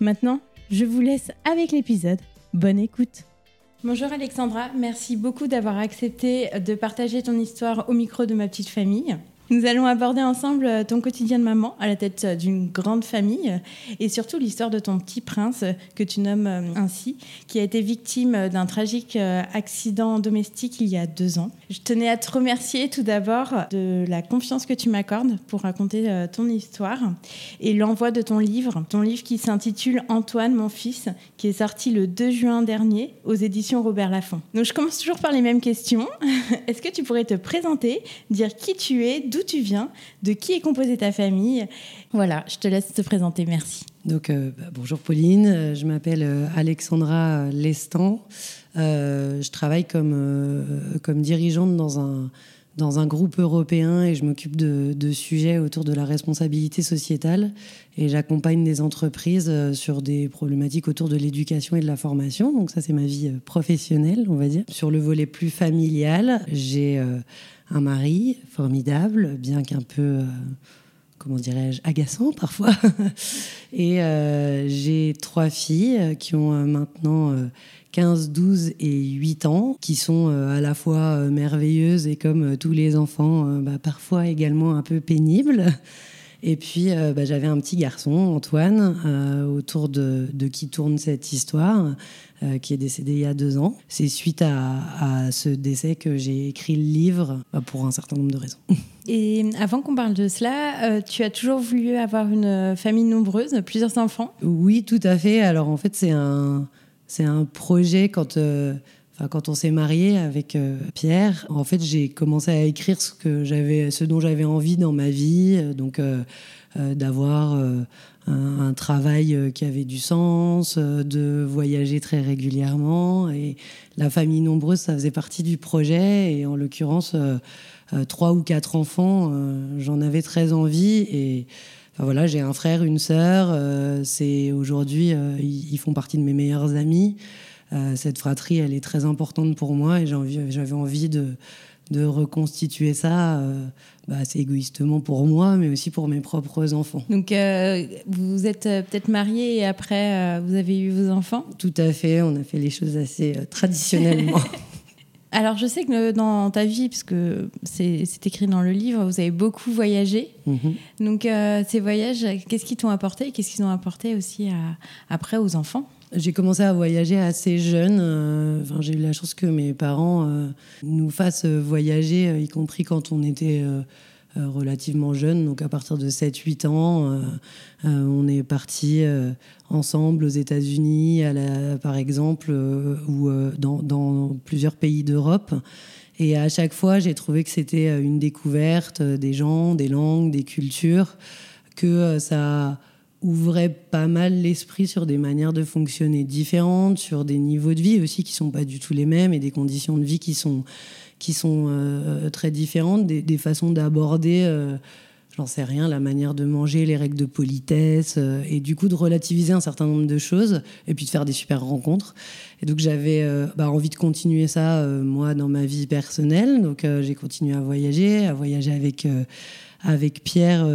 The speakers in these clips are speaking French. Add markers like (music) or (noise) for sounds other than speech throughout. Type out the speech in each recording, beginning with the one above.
Maintenant, je vous laisse avec l'épisode. Bonne écoute. Bonjour Alexandra, merci beaucoup d'avoir accepté de partager ton histoire au micro de ma petite famille. Nous allons aborder ensemble euh, ton quotidien de maman à la tête euh, d'une grande famille euh, et surtout l'histoire de ton petit prince que tu nommes ainsi, qui a été victime d'un tragique accident domestique il y a deux ans. Je tenais à te remercier tout d'abord de la confiance que tu m'accordes pour raconter ton histoire et l'envoi de ton livre, ton livre qui s'intitule Antoine, mon fils, qui est sorti le 2 juin dernier aux éditions Robert Laffont. Donc je commence toujours par les mêmes questions. (laughs) Est-ce que tu pourrais te présenter, dire qui tu es, d'où tu viens, de qui est composée ta famille. Voilà, je te laisse te présenter. Merci. Donc, euh, bah, bonjour Pauline, euh, je m'appelle euh, Alexandra Lestan. je travaille comme, comme dirigeante dans un, dans un groupe européen et je m'occupe de, sujets autour de la responsabilité sociétale et j'accompagne des entreprises sur des problématiques autour de l'éducation et de la formation. Donc ça, c'est ma vie professionnelle, on va dire. Sur le volet plus familial, j'ai un mari formidable, bien qu'un peu, euh, comment dirais-je, agaçant parfois. (laughs) et euh, j'ai trois filles qui ont euh, maintenant 15, 12 et 8 ans, qui sont à la fois merveilleuses et comme tous les enfants, bah, parfois également un peu pénibles. Et puis, bah, j'avais un petit garçon, Antoine, autour de, de, qui tourne cette histoire. Euh, qui est décédé il y a deux ans. C'est suite à, ce décès que j'ai écrit le livre bah, pour un certain nombre de raisons. (laughs) Et avant qu'on parle de cela, euh, tu as toujours voulu avoir une famille nombreuse, plusieurs enfants? Oui, tout à fait. Alors en fait, c'est un, c'est un projet quand... Euh, quand on s'est marié avec Pierre, en fait, j'ai commencé à écrire ce que ce dont j'avais envie dans ma vie, donc d'avoir un, travail euh, qui avait du sens, euh, de voyager très régulièrement. Et la famille nombreuse, ça faisait partie du projet. Et en l'occurrence, euh, trois ou quatre enfants, j'en avais très envie. Et voilà, j'ai un frère, une sœur. c'est aujourd'hui, ils font partie de mes meilleurs amis. cette fratrie, elle est très importante pour moi et j'avais envie de de reconstituer ça, euh, bah, assez égoïstement pour moi, mais aussi pour mes propres enfants. Donc, euh, vous êtes euh, peut-être marié et après, vous avez eu vos enfants? Tout à fait, on a fait les choses assez traditionnellement. (laughs) Alors, je sais que dans ta vie, puisque c'est écrit dans le livre, vous avez beaucoup voyagé. Mhm. Donc, ces voyages, qu'est-ce qu'ils t'ont apporté? Qu'est-ce qu'ils ont apporté aussi après aux enfants? J'ai commencé à voyager assez jeune. Euh, enfin, j'ai eu la chance que mes parents euh, nous fassent voyager, euh, y compris quand on était relativement jeune. Donc à partir de 7-8 ans, on est parti ensemble aux États-Unis, par exemple, ou dans, dans, plusieurs pays d'Europe. Et à chaque fois, j'ai trouvé que c'était une découverte des gens, des langues, des cultures, que ça ouvrait pas mal l'esprit sur des manières de fonctionner différentes, sur des niveaux de vie aussi qui sont pas du tout les mêmes et des conditions de vie qui sont, qui sont euh, très différentes, des, façons d'aborder, euh, j'en sais rien, la manière de manger, les règles de politesse, euh, et du coup de relativiser un certain nombre de choses, et puis de faire des super rencontres. Et donc j'avais bah, envie de continuer ça, moi, dans ma vie personnelle. Donc j'ai continué à voyager, à voyager avec, avec Pierre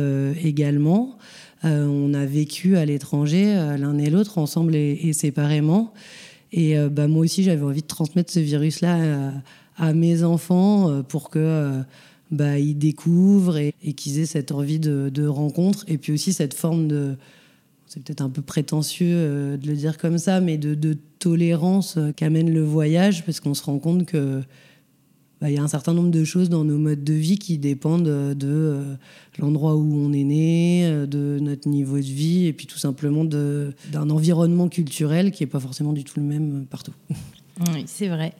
également. Euh, on a vécu à l'étranger, euh, l'un et l'autre, ensemble et, séparément. Et euh, bah, moi aussi, j'avais envie de transmettre ce virus-là à, mes enfants pour que bah, ils découvrent et, qu'ils aient cette envie de, rencontre et puis aussi cette forme de c'est peut-être un peu prétentieux de le dire comme ça, mais de, de tolérance qu'amène le voyage, parce qu'on se rend compte que bah, il y a un certain nombre de choses dans nos modes de vie qui dépendent de euh, l'endroit où on est né, euh, de notre niveau de vie, et puis tout simplement d'un environnement culturel qui n'est pas forcément du tout le même partout. Oui, c'est vrai.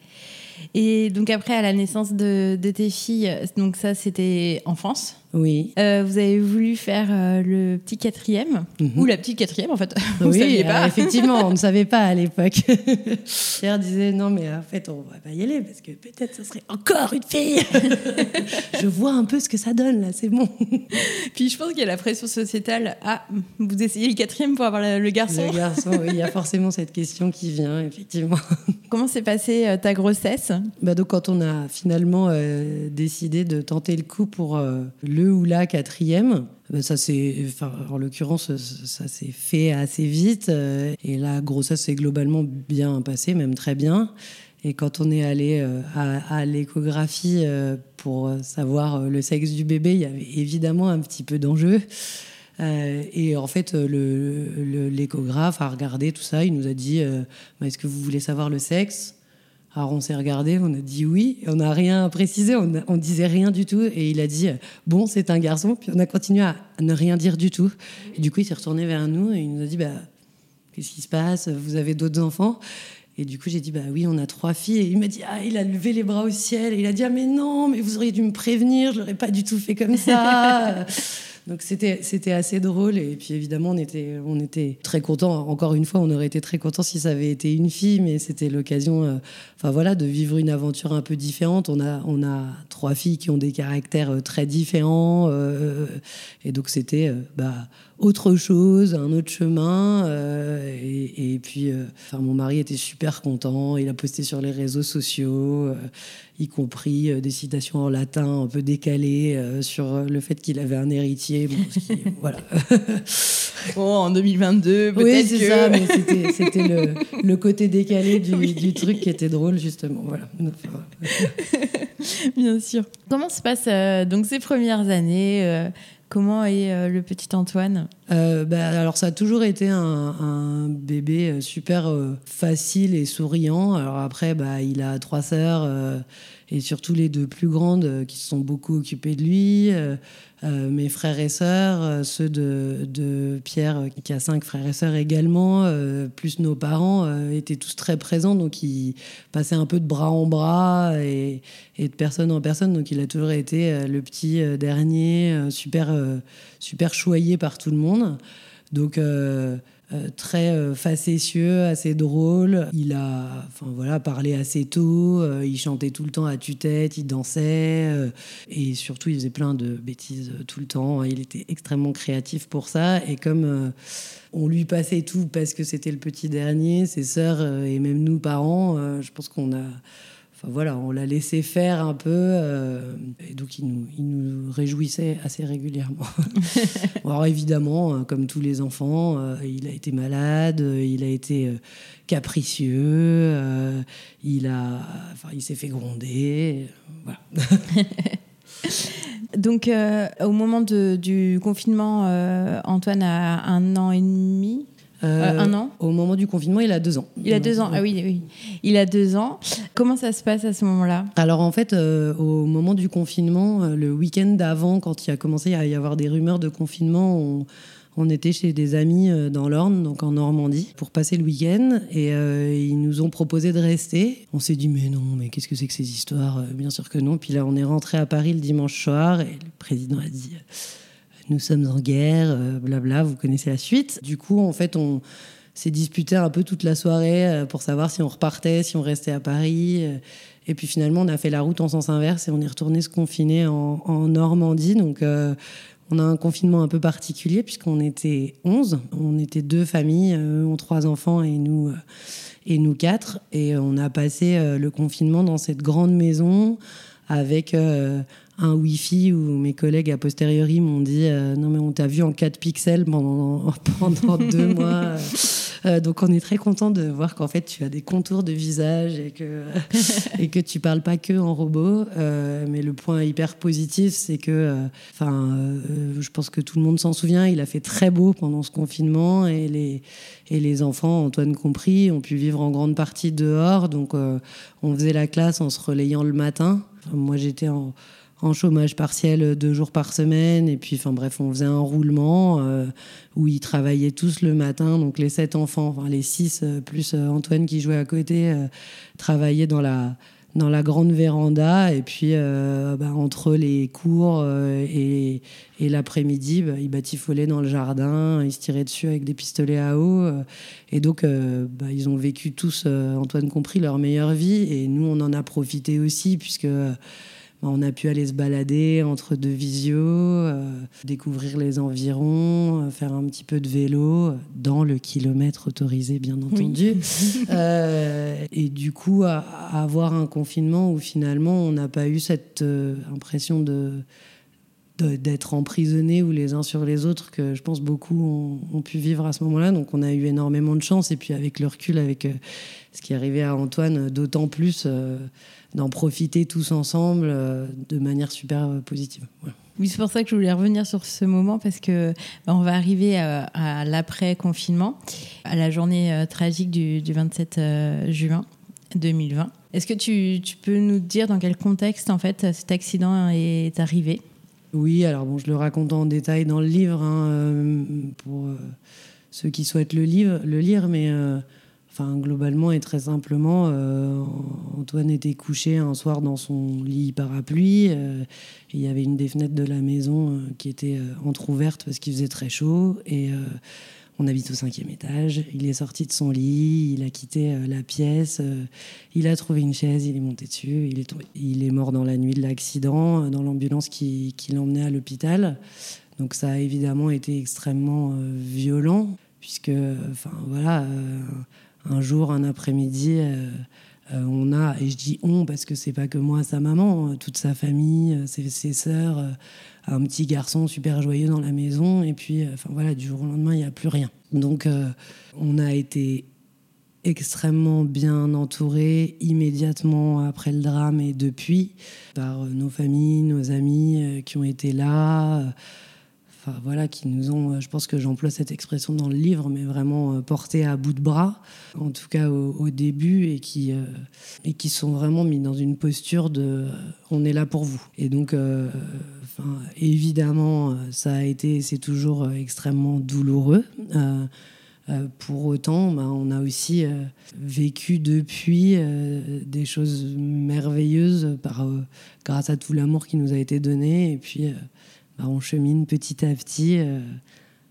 Et donc après, à la naissance de, tes filles, donc ça c'était en France Oui. Euh, vous avez voulu faire euh, le petit quatrième, mhm. ou la petite quatrième en fait. (laughs) oui, pas. effectivement, on ne (laughs) savait pas à l'époque. (laughs) Pierre disait non mais en fait on va pas y aller parce que peut-être ce serait encore une fille. je vois un peu ce que ça donne là, c'est bon. Puis je pense qu'il y a la pression sociétale. Ah, vous essayez le quatrième pour avoir le garçon. Le garçon, oui, il y a forcément cette question qui vient effectivement. Comment s'est passée euh, ta grossesse? Bah donc quand on a finalement euh, décidé de tenter le coup pour euh, ou la quatrième, bah, ça en l'occurrence, ça s'est fait assez vite et la grossesse s'est globalement bien passée, même très bien. Et quand on est allé à, à l'échographie pour savoir le sexe du bébé, il y avait évidemment un petit peu d'enjeu. et en fait, l'échographe a regardé tout ça. Il nous a dit bah, Est-ce que vous voulez savoir le sexe? Alors on s'est regardé, on a dit oui, on n'a rien précisé, on, ne disait rien du tout. Et il a dit bon, c'est un garçon. Puis on a continué à ne rien dire du tout. Et du coup, il s'est retourné vers nous et il nous a dit bah, qu'est-ce qui se passe? Vous avez d'autres enfants? Et du coup, j'ai dit bah oui, on a trois filles. Et il m'a dit ah, il a levé les bras au ciel. Et il a dit ah mais non, mais vous auriez dû me prévenir, je l'aurais pas du tout fait comme ça. (laughs) Donc c'était assez drôle et puis évidemment on était très content. Encore une fois, on aurait été très content si ça avait été une fille, mais c'était l'occasion, euh, voilà, de vivre une aventure un peu différente. On a on a trois filles qui ont des caractères euh, très différents euh, et donc c'était bah autre chose, un autre chemin. et, et, puis, enfin, mon mari était super content. Il a posté sur les réseaux sociaux y compris euh, des citations en latin un peu décalées euh, sur euh, le fait qu'il avait un héritier. (laughs) voilà. (laughs) en 2022, peut-être. Oui, c'est ça, mais c'était le, le, côté décalé du, (laughs) du, truc qui était drôle, justement. Voilà. Bien sûr. Comment se passent donc ces premières années Comment est le petit Antoine? Bah, Alors, ça a toujours été un, bébé super facile et souriant. Alors après, bah, il a trois sœurs et surtout les deux plus grandes euh, qui se sont beaucoup occupées de lui. Euh, euh, mes frères et sœurs, ceux de, de, Pierre qui a cinq frères et sœurs également, plus nos parents étaient tous très présents, donc il passait un peu de bras en bras et, de personne en personne. Donc il a toujours été le petit dernier, super super choyé par tout le monde. Donc très euh, facétieux, assez drôle. Il a enfin, voilà, parlé assez tôt, euh, il chantait tout le temps à tue-tête, il dansait, et surtout il faisait plein de bêtises tout le temps. Il était extrêmement créatif pour ça, et comme on lui passait tout parce que c'était le petit dernier, ses sœurs et même nous parents, je pense qu'on a voilà, on l'a laissé faire un peu, euh, et donc il nous, il nous, réjouissait assez régulièrement. (laughs) Alors évidemment, euh, comme tous les enfants, euh, il a été malade, il a été capricieux, il a, enfin, il s'est fait gronder, voilà. (laughs) donc au moment de, du confinement, Antoine a un an et demi. Euh, un an Au moment du confinement, il a deux ans. Il a deux ans, ah oui, oui. Il a deux ans. Comment ça se passe à ce moment-là? Alors en fait, euh, au moment du confinement, euh, le week-end d'avant, quand il a commencé à y avoir des rumeurs de confinement, on, on était chez des amis dans l'Orne, donc en Normandie, pour passer le week-end. Et ils nous ont proposé de rester. On s'est dit, mais non, mais qu'est-ce que c'est que ces histoires? Bien sûr que non. Puis là, on est rentré à Paris le dimanche soir et le président a dit nous sommes en guerre, euh, blabla, vous connaissez la suite. Du coup, en fait, on s'est disputé un peu toute la soirée euh, pour savoir si on repartait, si on restait à Paris. Euh. Et puis finalement, on a fait la route en sens inverse et on est retourné se confiner en, Normandie. Donc, on a un confinement un peu particulier puisqu'on était 11. On était deux familles, eux ont trois enfants et nous, et nous quatre. Et on a passé le confinement dans cette grande maison avec un Wi-Fi où mes collègues a posteriori m'ont dit euh, non mais on t'a vu en 4 pixels pendant, (laughs) pendant deux (laughs) mois. Euh, donc on est très content de voir qu'en fait tu as des contours de visage et que, (laughs) et que tu parles pas que en robot. Euh, mais le point hyper positif c'est que enfin je pense que tout le monde s'en souvient, il a fait très beau pendant ce confinement et les, et les enfants, Antoine compris, ont pu vivre en grande partie dehors. Donc on faisait la classe en se relayant le matin. moi j'étais en en chômage partiel deux jours par semaine. Et puis, enfin bref, on faisait un roulement euh, où ils travaillaient tous le matin. Donc les sept enfants, enfin les six euh, plus euh, Antoine qui jouait à côté, travaillaient dans la dans la grande véranda et puis bah, entre les cours et, et l'après-midi, bah, ils batifolaient dans le jardin, ils se tiraient dessus avec des pistolets à eau. et donc, bah, ils ont vécu tous, Antoine compris, leur meilleure vie. Et nous, on en a profité aussi puisque on a pu aller se balader entre deux visios, euh, découvrir les environs, euh, faire un petit peu de vélo dans le kilomètre autorisé, bien entendu. (laughs) Euh, et du coup, avoir un confinement où finalement on n'a pas eu cette impression de d'être emprisonnés ou les uns sur les autres que je pense beaucoup ont, pu vivre à ce moment-là. Donc on a eu énormément de chance et puis avec le recul, avec ce qui est arrivé à Antoine, d'autant plus d'en profiter tous ensemble euh, de manière super euh, positive. Oui, c'est pour ça que je voulais revenir sur ce moment parce que bah, on va arriver à, l'après-confinement, à la journée euh, tragique du, 27 juin 2020. Est-ce que tu, tu, peux nous dire dans quel contexte en fait cet accident est arrivé? Oui, alors bon, je le raconte en détail dans le livre hein, pour ceux qui souhaitent le, livre, le lire, mais Enfin, globalement et très simplement, euh, Antoine était couché un soir dans son lit parapluie. Euh, il y avait une des fenêtres de la maison euh, qui était entrouverte parce qu'il faisait très chaud. Et on habite au cinquième étage. Il est sorti de son lit, il a quitté la pièce, il a trouvé une chaise, il est monté dessus. Il est, il est mort dans la nuit de l'accident, dans l'ambulance qui, qui l'emmenait à l'hôpital. Donc ça a évidemment été extrêmement violent, puisque, enfin voilà un jour, un après-midi, euh, euh, on a, et je dis on parce que c'est pas que moi, sa maman, euh, toute sa famille, ses, ses sœurs, un petit garçon super joyeux dans la maison, et puis, enfin voilà, du jour au lendemain, il n'y a plus rien. Donc, on a été extrêmement bien entourés immédiatement après le drame et depuis par nos familles, nos amis qui ont été là voilà, qui nous ont, je pense que j'emploie cette expression dans le livre, mais vraiment euh, portés à bout de bras, en tout cas au, début, et qui, euh, et qui sont vraiment mis dans une posture de euh, on est là pour vous. Et donc, évidemment, ça a été, c'est toujours extrêmement douloureux. pour autant, ben, on a aussi vécu depuis des choses merveilleuses par, grâce à tout l'amour qui nous a été donné. Et puis, bah, on chemine petit à petit euh,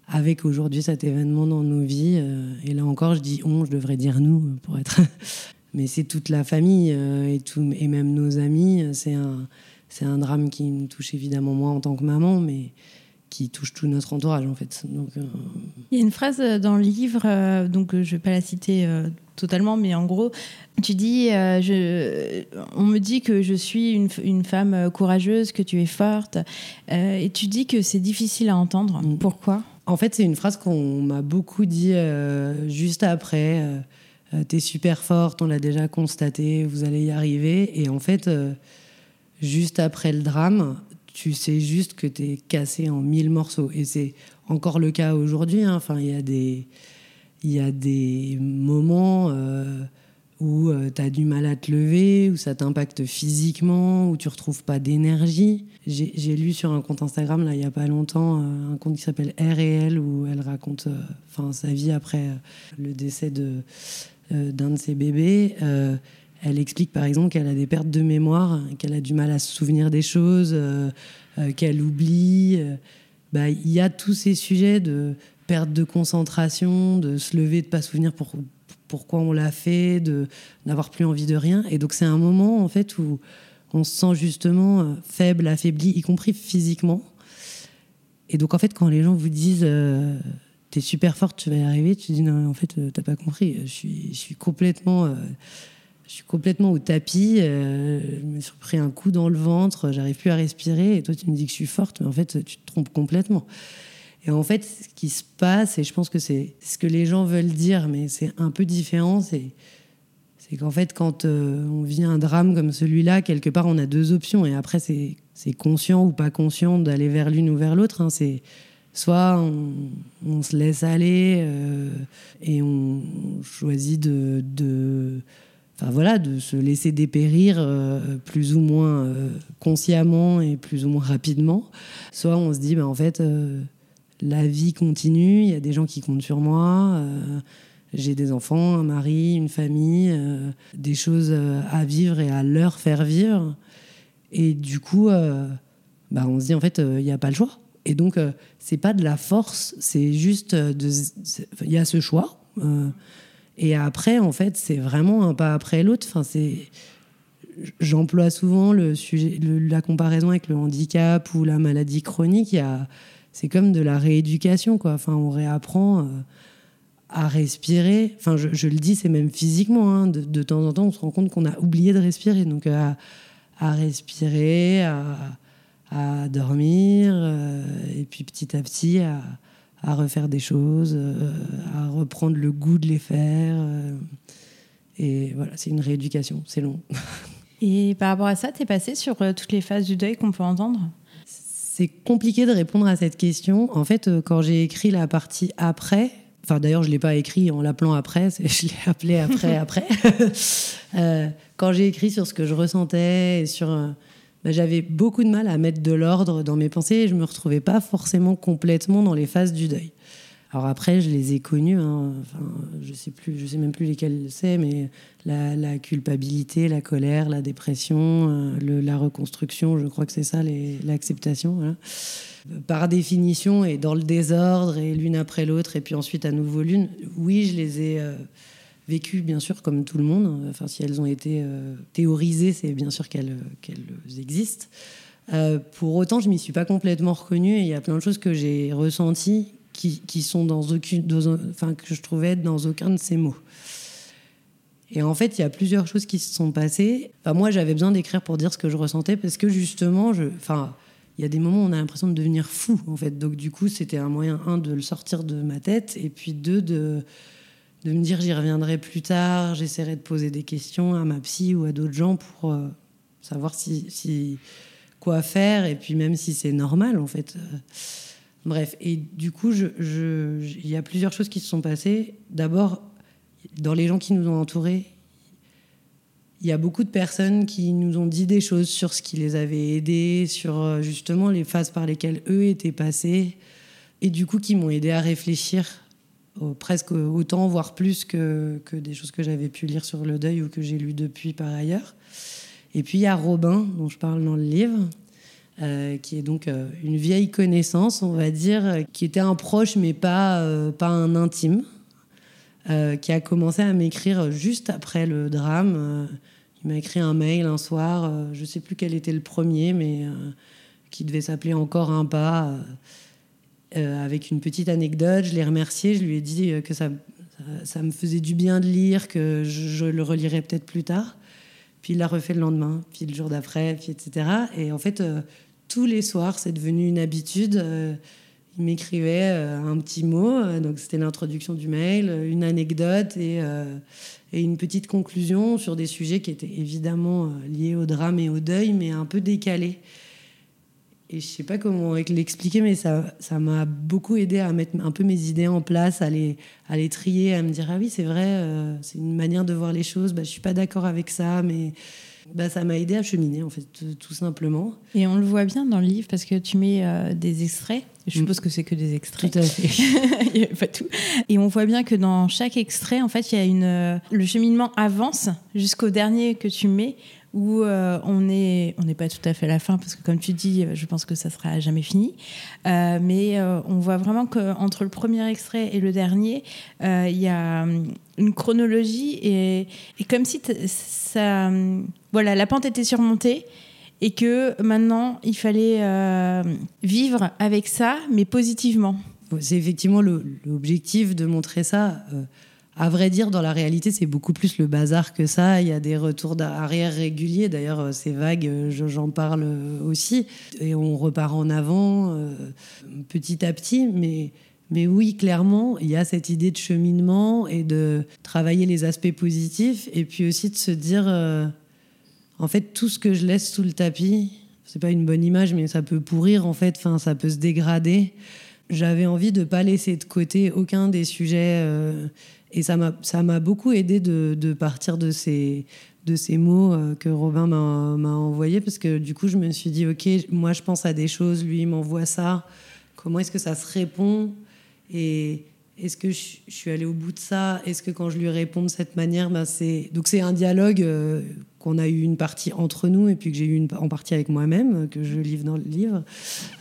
avec aujourd'hui cet événement dans nos vies. Euh, et là encore, je dis on, je devrais dire nous pour être. (laughs) Mais c'est toute la famille euh, et, tout, et même nos amis. C'est un, drame qui me touche évidemment moi en tant que maman, mais qui touche tout notre entourage en fait. Il y a une phrase dans le livre, donc je ne vais pas la citer totalement, mais en gros, tu dis, je, on me dit que je suis une, une, femme courageuse, que tu es forte, et tu dis que c'est difficile à entendre. Mm. Pourquoi? En fait, c'est une phrase qu'on m'a beaucoup dit juste après. T'es super forte, on l'a déjà constaté, vous allez y arriver. Et en fait, juste après le drame, tu sais juste que tu es cassé en mille morceaux. Et c'est encore le cas aujourd'hui. Hein. Enfin, il y a des, il y a des moments euh, où euh, tu as du mal à te lever, où ça t'impacte physiquement, où tu retrouves pas d'énergie. J'ai lu sur un compte Instagram, là, il y a pas longtemps, euh, un compte qui s'appelle R et L, où elle raconte enfin sa vie après le décès d'un de ses bébés. Elle explique par exemple qu'elle a des pertes de mémoire, qu'elle a du mal à se souvenir des choses, euh, euh, qu'elle oublie. Bah, il y a tous ces sujets de perte de concentration, de se lever, de pas souvenir pour, pourquoi on l'a fait, de n'avoir plus envie de rien. Et donc c'est un moment en fait où on se sent justement euh, faible, affaibli, y compris physiquement. Et donc en fait quand les gens vous disent t'es super forte, tu vas y arriver, tu dis non en fait t'as pas compris, je suis, complètement je suis complètement au tapis, euh, je me suis pris un coup dans le ventre, j'arrive plus à respirer, et toi tu me dis que je suis forte, mais en fait tu te trompes complètement. Et en fait, ce qui se passe, et je pense que c'est ce que les gens veulent dire, mais c'est un peu différent, c'est qu'en fait, quand euh, on vit un drame comme celui-là, quelque part, on a deux options. Et après, c'est conscient ou pas conscient d'aller vers l'une ou vers l'autre. Hein. C'est soit on, se laisse aller euh, et on choisit de, de voilà, de se laisser dépérir euh, plus ou moins consciemment et plus ou moins rapidement. Soit on se dit, ben, en fait, la vie continue, il y a des gens qui comptent sur moi, j'ai des enfants, un mari, une famille, des choses à vivre et à leur faire vivre. Et du coup, ben, on se dit, en fait, il n'y a pas le choix. Et donc, c'est pas de la force, c'est juste, il y a ce choix. Et après, en fait, c'est vraiment un pas après l'autre. Enfin, c'est j'emploie souvent le sujet, la comparaison avec le handicap ou la maladie chronique. C'est comme de la rééducation, quoi. Enfin, on réapprend euh, à respirer. Enfin, je, le dis, c'est même physiquement. Hein. De, temps en temps, on se rend compte qu'on a oublié de respirer. Donc, à, respirer, à, dormir, euh, et puis petit à petit à refaire des choses, euh, à reprendre le goût de les faire. Euh, et voilà, c'est une rééducation, c'est long. (laughs) Et par rapport à ça, tu es passé sur euh, toutes les phases du deuil qu'on peut entendre? C'est compliqué de répondre à cette question. En fait, quand j'ai écrit la partie après, enfin d'ailleurs je l'ai pas écrit en l'appelant après, (laughs) je l'ai appelé après après. (laughs) quand j'ai écrit sur ce que je ressentais et sur bah, j'avais beaucoup de mal à mettre de l'ordre dans mes pensées et je me retrouvais pas forcément complètement dans les phases du deuil. Alors après, je les ai connues, hein. enfin, je sais plus, je sais même plus lesquelles c'est, mais la, culpabilité, la colère, la dépression, euh, la reconstruction, je crois que c'est ça, l'acceptation. Par définition, et dans le désordre, et l'une après l'autre, et puis ensuite à nouveau l'une, oui, je les ai euh, vécues, bien sûr, comme tout le monde. Enfin, si elles ont été euh, théorisées, c'est bien sûr qu'elles existent. Pour autant, je m'y suis pas complètement reconnue et il y a plein de choses que j'ai ressenties qui, sont dans aucune, enfin, que je trouvais dans aucun de ces mots. Et en fait, il y a plusieurs choses qui se sont passées. Enfin, moi, j'avais besoin d'écrire pour dire ce que je ressentais parce que justement, enfin, il y a des moments où on a l'impression de devenir fou, en fait. Donc, du coup, c'était un moyen, un, de le sortir de ma tête et puis deux, de, de me dire j'y reviendrai plus tard, j'essaierai de poser des questions à ma psy ou à d'autres gens pour euh, savoir si, quoi faire et puis même si c'est normal en fait. Bref, et du coup, il y a plusieurs choses qui se sont passées. D'abord, dans les gens qui nous ont entourés, il y a beaucoup de personnes qui nous ont dit des choses sur ce qui les avait aidés, sur euh, justement les phases par lesquelles eux étaient passés, et du coup qui m'ont aidé à réfléchir presque autant, voire plus que, que des choses que j'avais pu lire sur le deuil ou que j'ai lu depuis par ailleurs. Et puis il y a Robin, dont je parle dans le livre, euh, qui est donc euh, une vieille connaissance, on va dire, qui était un proche mais pas, euh, pas un intime, qui a commencé à m'écrire juste après le drame. il m'a écrit un mail un soir, je ne sais plus quel était le premier, mais qui devait s'appeler Encore un pas. Euh, avec une petite anecdote. Je l'ai remercié, je lui ai dit euh, que ça, ça me faisait du bien de lire, que je, le relirai peut-être plus tard. Puis il l'a refait le lendemain, puis le jour d'après, puis etc. Et en fait, tous les soirs, c'est devenu une habitude. il m'écrivait un petit mot, donc c'était l'introduction du mail, une anecdote et, et, une petite conclusion sur des sujets qui étaient évidemment liés au drame et au deuil, mais un peu décalés. Et je sais pas comment l'expliquer, mais ça, m'a beaucoup aidé à mettre un peu mes idées en place, à les, à les trier, à me dire ah oui c'est vrai, euh, c'est une manière de voir les choses. Bah, je suis pas d'accord avec ça, mais bah, ça m'a aidé à cheminer en fait, tout simplement. Et on le voit bien dans le livre parce que tu mets euh, des extraits. Je suppose que c'est que des extraits. Tout à fait. (laughs) il n'y a pas tout. Et on voit bien que dans chaque extrait, en fait, il y a une. Euh, le cheminement avance jusqu'au dernier que tu mets où euh, on n'est on n'est pas tout à fait à la fin parce que comme tu dis, je pense que ça sera jamais fini. Euh, mais euh, on voit vraiment qu'entre le premier extrait et le dernier, il y a hum, une chronologie et, et comme si ça, hum, voilà, la pente était surmontée et que maintenant il fallait vivre avec ça, mais positivement. C'est effectivement l'objectif de montrer ça. À vrai dire, dans la réalité, c'est beaucoup plus le bazar que ça. Il y a des retours d'arrière réguliers. D'ailleurs, euh, c'est vague, euh, j'en parle aussi. Et on repart en avant euh, petit à petit. Mais, mais oui, clairement, il y a cette idée de cheminement et de travailler les aspects positifs. Et puis aussi de se dire, en fait, tout ce que je laisse sous le tapis, c'est pas une bonne image, mais ça peut pourrir, en fait. Enfin, ça peut se dégrader. J'avais envie de pas laisser de côté aucun des sujets et ça m'a beaucoup aidé de, partir de ces, de ces mots euh, que Robin m'a envoyés, parce que du coup, je me suis dit, OK, moi, je pense à des choses, lui, m'envoie ça. Comment est-ce que ça se répond? Et est-ce que je, suis allée au bout de ça? Est-ce que quand je lui réponds de cette manière, ben c'est donc c'est un dialogue euh, qu'on a eu une partie entre nous et puis que j'ai eu une, en partie avec moi-même que je livre dans le livre,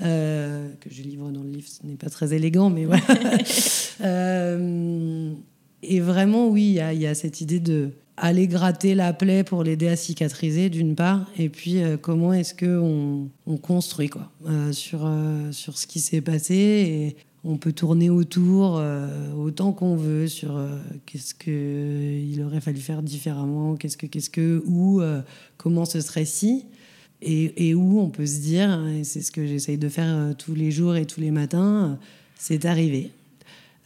euh, que je livre dans le livre, ce n'est pas très élégant, mais voilà. (laughs) Et vraiment, oui, il y, a cette idée de aller gratter la plaie pour l'aider à cicatriser, d'une part, et puis euh, comment est-ce qu'on on construit quoi, euh, sur, euh, sur ce qui s'est passé. Et on peut tourner autour autant qu'on veut sur qu'est-ce qu'il aurait fallu faire différemment, qu'est-ce que, qu'est-ce que, où, comment ce serait si. Et, où on peut se dire, et c'est ce que j'essaye de faire tous les jours et tous les matins, c'est arrivé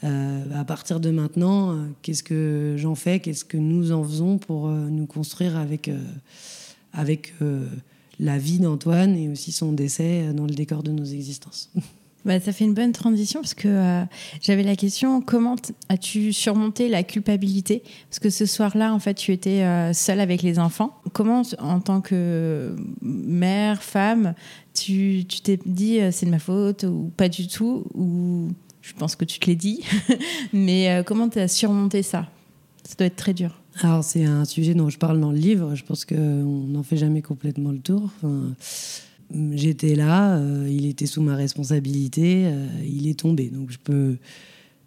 euh, à partir de maintenant, euh, qu'est-ce que j'en fais Qu'est-ce que nous en faisons pour euh, nous construire avec, avec la vie d'Antoine et aussi son décès dans le décor de nos existences (laughs) bah, ça fait une bonne transition parce que j'avais la question comment as-tu surmonté la culpabilité? Parce que ce soir-là, en fait, tu étais seule avec les enfants. Comment, en tant que mère, femme, tu t'es dit c'est de ma faute ou pas du tout? Ou je pense que tu te l'es dit. (laughs) Mais euh, comment tu as surmonté ça? Ça doit être très dur. Alors, c'est un sujet dont je parle dans le livre. Je pense qu'on n'en fait jamais complètement le tour. J'étais là, euh, il était sous ma responsabilité, euh, il est tombé. Donc, je peux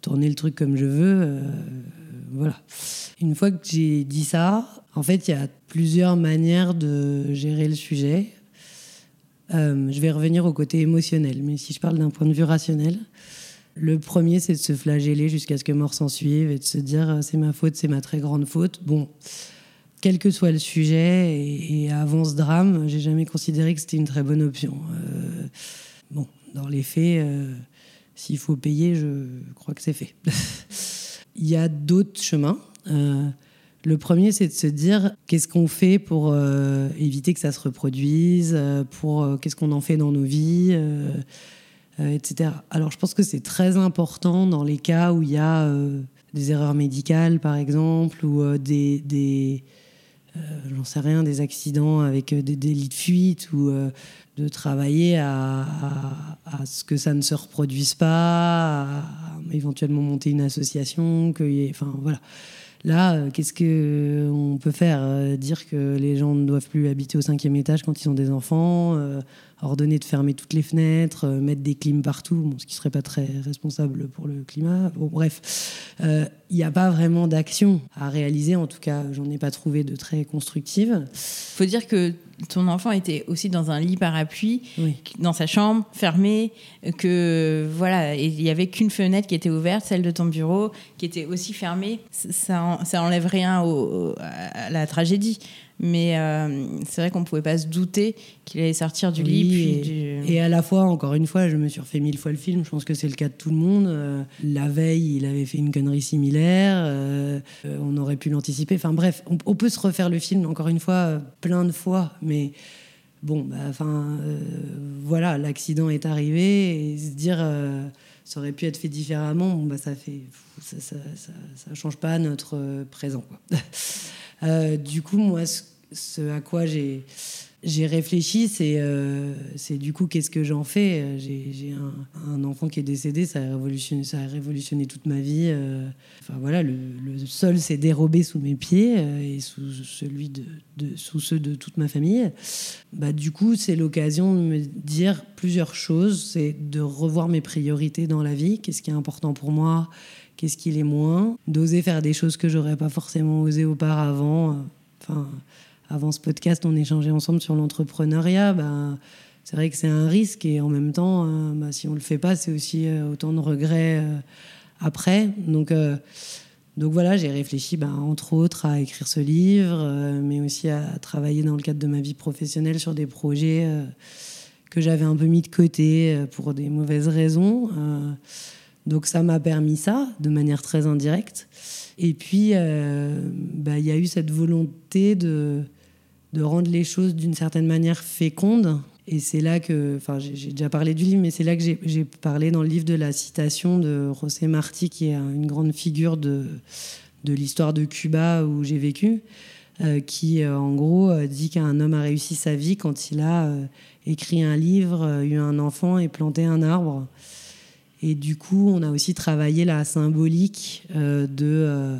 tourner le truc comme je veux. voilà. Une fois que j'ai dit ça, en fait, il y a plusieurs manières de gérer le sujet. je vais revenir au côté émotionnel, mais si je parle d'un point de vue rationnel, le premier, c'est de se flageller jusqu'à ce que mort s'en suive et de se dire euh, c'est ma faute, c'est ma très grande faute. Bon, quel que soit le sujet et, avant ce drame, j'ai jamais considéré que c'était une très bonne option. Euh, bon, dans les faits, euh, s'il faut payer, je crois que c'est fait. (laughs) Il y a d'autres chemins. le premier, c'est de se dire qu'est-ce qu'on fait pour éviter que ça se reproduise, pour qu'est-ce qu'on en fait dans nos vies euh, etc. Alors je pense que c'est très important dans les cas où il y a euh, des erreurs médicales, par exemple, ou euh, des j'en sais rien, des accidents avec des délits de fuite, ou de travailler à, ce que ça ne se reproduise pas, éventuellement monter une association, que, enfin voilà. Là, qu'est-ce qu'on peut faire? Dire que les gens ne doivent plus habiter au cinquième étage quand ils ont des enfants ordonné de fermer toutes les fenêtres, mettre des clims partout, bon, ce qui serait pas très responsable pour le climat. Bon, bref, il n'y a pas vraiment d'action à réaliser. En tout cas, j'en ai pas trouvé de très constructive. Faut dire que ton enfant était aussi dans un lit parapluie, dans sa chambre, fermée, que voilà, il y avait qu'une fenêtre qui était ouverte, celle de ton bureau, qui était aussi fermée. Ça, ça enlève rien à la tragédie. Mais euh, c'est vrai qu'on ne pouvait pas se douter qu'il allait sortir du lit. et, à la fois, encore une fois, je me suis refait mille fois le film. Je pense que c'est le cas de tout le monde. Euh, la veille, il avait fait une connerie similaire. Euh, on aurait pu l'anticiper. Enfin bref, on, peut se refaire le film, encore une fois, plein de fois. Mais bon, bah, enfin, voilà, l'accident est arrivé. Et se dire ça aurait pu être fait différemment, bon, bah, ça fait ça, ça, ça, change pas notre présent. Quoi. (laughs) du coup, moi, ce ce à quoi j'ai réfléchi, c'est euh, c'est du coup qu'est-ce que j'en fais? J'ai un, enfant qui est décédé, ça a révolutionné, ça a révolutionné toute ma vie. Euh. enfin voilà, le, sol s'est dérobé sous mes pieds euh, et sous ceux de toute ma famille. Bah du coup, c'est l'occasion de me dire plusieurs choses. C'est de revoir mes priorités dans la vie. Qu'est-ce qui est important pour moi Qu'est-ce qui l'est moins D'oser faire des choses que j'aurais pas forcément osé auparavant. Enfin avant ce podcast, on échangeait ensemble sur l'entrepreneuriat. Bah, c'est vrai que c'est un risque et en même temps, euh, bah, si on le fait pas, c'est aussi euh, autant de regrets euh, après. Donc, donc voilà, j'ai réfléchi, bah, entre autres, à écrire ce livre, mais aussi à, travailler dans le cadre de ma vie professionnelle sur des projets que j'avais un peu mis de côté pour des mauvaises raisons. donc ça m'a permis ça de manière très indirecte. Et puis, il y a eu cette volonté de de rendre les choses d'une certaine manière fécondes. Et c'est là que, enfin, j'ai déjà parlé du livre, mais c'est là que j'ai parlé dans le livre de la citation de José Martí, qui est une grande figure de, de l'histoire de Cuba où j'ai vécu, euh, qui euh, en gros euh, dit qu'un homme a réussi sa vie quand il a écrit un livre, eu un enfant et planté un arbre. Et du coup, on a aussi travaillé la symbolique de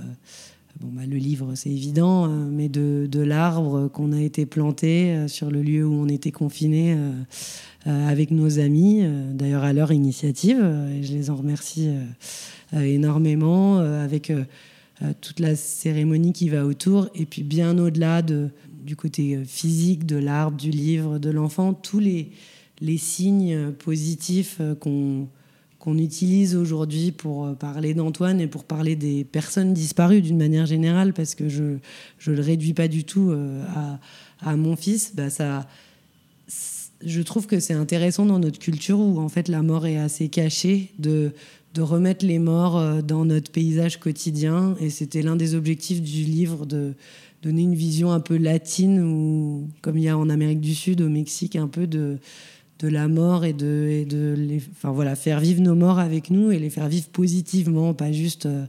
Bon, bah, le livre, c'est évident, euh, mais de, l'arbre qu'on a été planté euh, sur le lieu où on était confiné euh, avec nos amis, d'ailleurs à leur initiative, et je les en remercie énormément, avec toute la cérémonie qui va autour, et puis bien au-delà de, du côté physique de l'arbre, du livre, de l'enfant, tous les, les signes positifs qu'on qu'on utilise aujourd'hui pour euh, parler d'Antoine et pour parler des personnes disparues d'une manière générale, parce que je ne le réduis pas du tout euh, à, mon fils, bah ça, je trouve que c'est intéressant dans notre culture où en fait la mort est assez cachée, de, de remettre les morts euh, dans notre paysage quotidien. Et c'était l'un des objectifs du livre de donner une vision un peu latine, ou comme il y a en Amérique du Sud, au Mexique, un peu de de la mort et de, les, enfin, voilà, faire vivre nos morts avec nous et les faire vivre positivement, pas juste euh,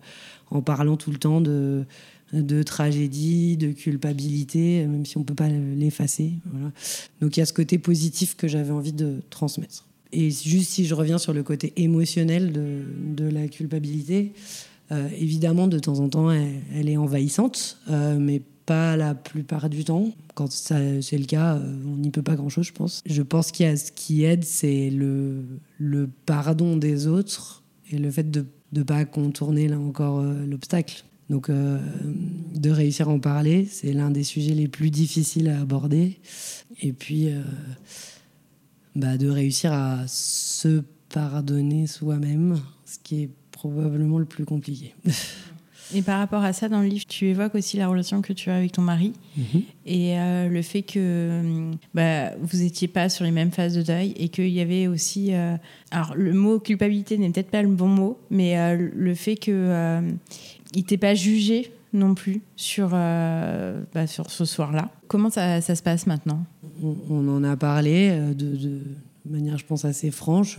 en parlant tout le temps de, de tragédie, de culpabilité, même si on ne peut pas l'effacer. Voilà. Donc il y a ce côté positif que j'avais envie de transmettre. Et juste si je reviens sur le côté émotionnel de, de la culpabilité, euh, évidemment, de temps en temps, elle, est envahissante, euh, mais pas la plupart du temps. Quand c'est le cas, euh, on n'y peut pas grand-chose, je pense. Je pense qu'il y a ce qui aide, c'est le, le pardon des autres et le fait de ne pas contourner, là encore, euh, l'obstacle. Donc, euh, de réussir à en parler, c'est l'un des sujets les plus difficiles à aborder. Et puis, bah, de réussir à se pardonner soi-même, ce qui est probablement le plus compliqué. (laughs) Et par rapport à ça, dans le livre, tu évoques aussi la relation que tu as avec ton mari mhm. et euh, le fait que euh, bah, vous n'étiez pas sur les mêmes phases de deuil et qu'il y avait aussi. Euh, alors, le mot culpabilité n'est peut-être pas le bon mot, mais le fait qu'il il t'ait pas jugé non plus sur, bah, sur ce soir-là. Comment ça, ça, se passe maintenant? On, en a parlé de, de, manière, je pense, assez franche.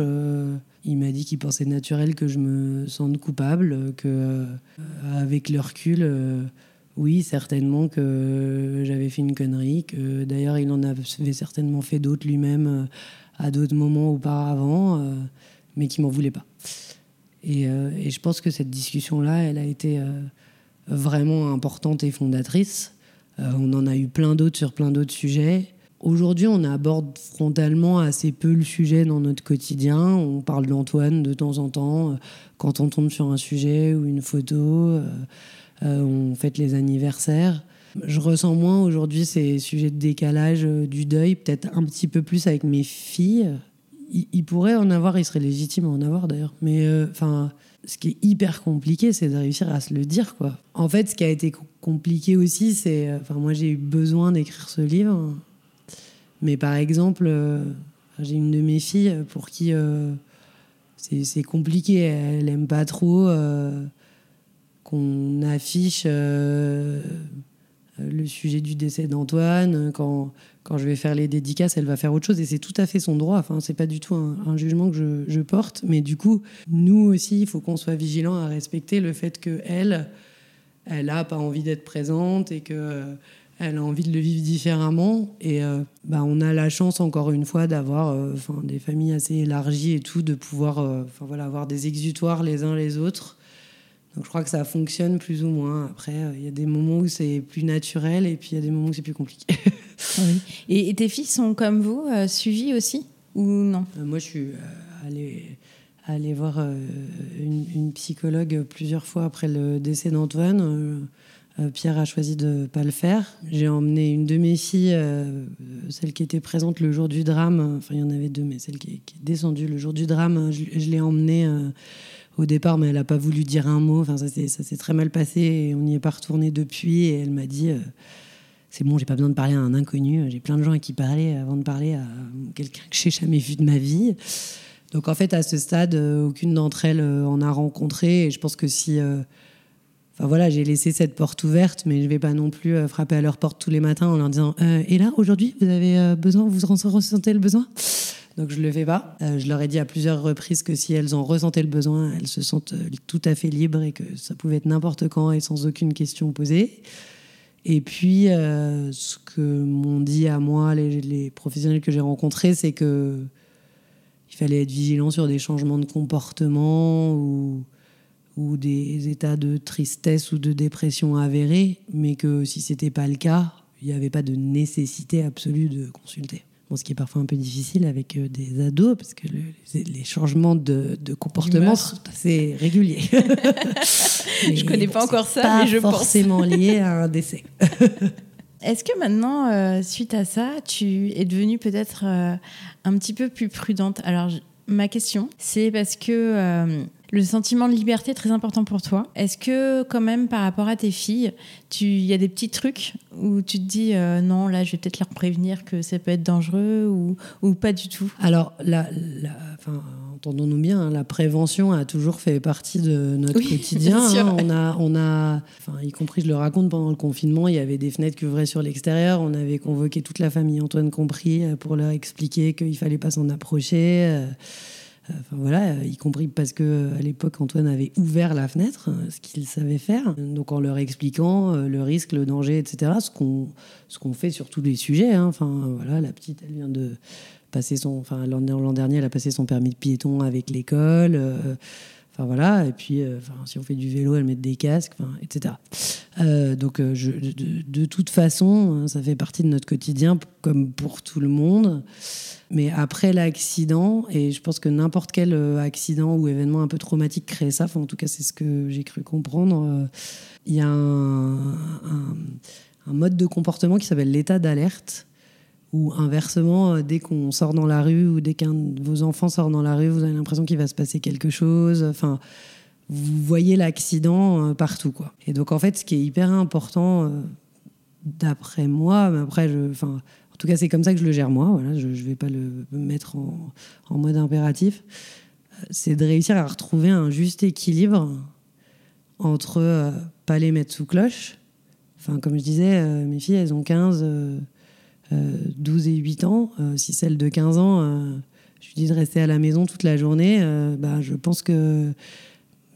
Il m'a dit qu'il pensait naturel que je me sente coupable, que euh, avec le recul, euh, oui, certainement que j'avais fait une connerie, que d'ailleurs il en avait certainement fait d'autres lui-même euh, à d'autres moments auparavant, mais qu'il m'en voulait pas. Et, je pense que cette discussion-là, elle a été vraiment importante et fondatrice. on en a eu plein d'autres sur plein d'autres sujets Aujourd'hui, on aborde frontalement assez peu le sujet dans notre quotidien. On parle d'Antoine de temps en temps, quand on tombe sur un sujet ou une photo, on fête les anniversaires. Je ressens moins aujourd'hui ces sujets de décalage du deuil, peut-être un petit peu plus avec mes filles. Il, pourrait en avoir, il serait légitime à en avoir d'ailleurs. Mais enfin, ce qui est hyper compliqué, c'est de réussir à se le dire, quoi. En fait, ce qui a été compliqué aussi, c'est, euh, enfin, moi, j'ai eu besoin d'écrire ce livre, mais par exemple, euh, j'ai une de mes filles pour qui euh, c'est compliqué. Elle aime pas trop qu'on affiche le sujet du décès d'Antoine. Quand, quand je vais faire les dédicaces, elle va faire autre chose et c'est tout à fait son droit. Enfin, c'est pas du tout un, jugement que je, porte, mais du coup, nous aussi, il faut qu'on soit vigilant à respecter le fait que elle, elle pas envie d'être présente et que euh, elle a envie de le vivre différemment. Et euh, bah, on a la chance, encore une fois, d'avoir euh, des familles assez élargies et tout, de pouvoir enfin, voilà, avoir des exutoires les uns les autres donc je crois que ça fonctionne plus ou moins. Après, euh, il y a des moments où c'est plus naturel et puis il y a des moments où c'est plus compliqué. (laughs) et, tes filles sont comme vous, euh, suivies aussi ou non? Euh, Moi, je suis allée, allée voir une, psychologue plusieurs fois après le décès d'Antoine. Pierre a choisi de pas le faire. J'ai emmené une de mes filles, celle qui était présente le jour du drame. Enfin, il y en avait deux, mais celle qui est, descendue le jour du drame, je, je l'ai emmenée au départ, mais elle n'a pas voulu dire un mot. Enfin, ça s'est très mal passé et on n'y est pas retourné depuis. Et elle m'a dit euh, C'est bon, j'ai pas besoin de parler à un inconnu. J'ai plein de gens à qui parler avant de parler à quelqu'un que j'ai jamais vu de ma vie. Donc, en fait, à ce stade, euh, aucune d'entre elles euh, en a rencontré. Et je pense que si. Voilà, j'ai laissé cette porte ouverte, mais je vais pas non plus frapper à leur porte tous les matins en leur disant Et là, aujourd'hui, vous avez besoin, vous ressentez le besoin? Donc je le fais pas. Euh, je leur ai dit à plusieurs reprises que si elles en ressentaient le besoin, elles se sentent euh, tout à fait libres et que ça pouvait être n'importe quand et sans aucune question posée. Et puis, euh, ce que m'ont dit à moi les, professionnels que j'ai rencontrés, c'est que il fallait être vigilant sur des changements de comportement ou, ou des états de tristesse ou de dépression avérés, mais que si c'était pas le cas, il n'y avait pas de nécessité absolue de consulter ce qui est parfois un peu difficile avec euh, des ados, parce que les changements de, comportement sont assez réguliers. (laughs) je connais pas encore ça, mais je forcément lié à un décès. (laughs) Est-ce que maintenant, euh, suite à ça, tu es devenue peut-être euh, un petit peu plus prudente? Alors, ma question, c'est parce que le sentiment de liberté est très important pour toi. Est-ce que quand même par rapport à tes filles, il y a des petits trucs où tu te dis euh, non, là je vais peut-être leur prévenir que ça peut être dangereux ou, ou pas du tout? Alors, la, entendons-nous bien, hein, la prévention a toujours fait partie de notre (laughs) quotidien. Hein. on a, on a, y compris, je le raconte, pendant le confinement, il y avait des fenêtres qui ouvraient sur l'extérieur. On avait convoqué toute la famille, Antoine compris, euh, pour leur expliquer qu'il fallait pas s'en approcher. Euh, voilà, y compris parce que à l'époque Antoine avait ouvert la fenêtre, hein, ce qu'il savait faire. Donc en leur expliquant euh, le risque, le danger, etc. Ce qu'on ce qu'on fait sur tous les sujets. Hein. Enfin voilà, la petite, elle vient de passer son, enfin l'an dernier, elle a passé son permis de piéton avec l'école. Euh, enfin voilà, et puis euh, enfin, si on fait du vélo, elle met des casques, etc. donc je, de, toute façon, hein, ça fait partie de notre quotidien comme pour tout le monde. Mais après l'accident, et je pense que n'importe quel euh, accident ou événement un peu traumatique crée ça, en tout cas c'est ce que j'ai cru comprendre, euh, il y a un, mode de comportement qui s'appelle l'état d'alerte, où inversement, euh, dès qu'on sort dans la rue ou dès qu'un de vos enfants sort dans la rue, vous avez l'impression qu'il va se passer quelque chose. Enfin, vous voyez l'accident partout. Quoi. Et donc en fait, ce qui est hyper important, d'après moi, mais après, je, enfin, tout cas, c'est comme ça que je le gère moi. Voilà, je ne vais pas le mettre en, mode impératif. Euh, c'est de réussir à retrouver un juste équilibre entre euh, pas les mettre sous cloche. Enfin, comme je disais, euh, mes filles, elles ont 15, 12 et 8 ans. si celle de 15 ans, je lui dis de rester à la maison toute la journée, bah, je pense que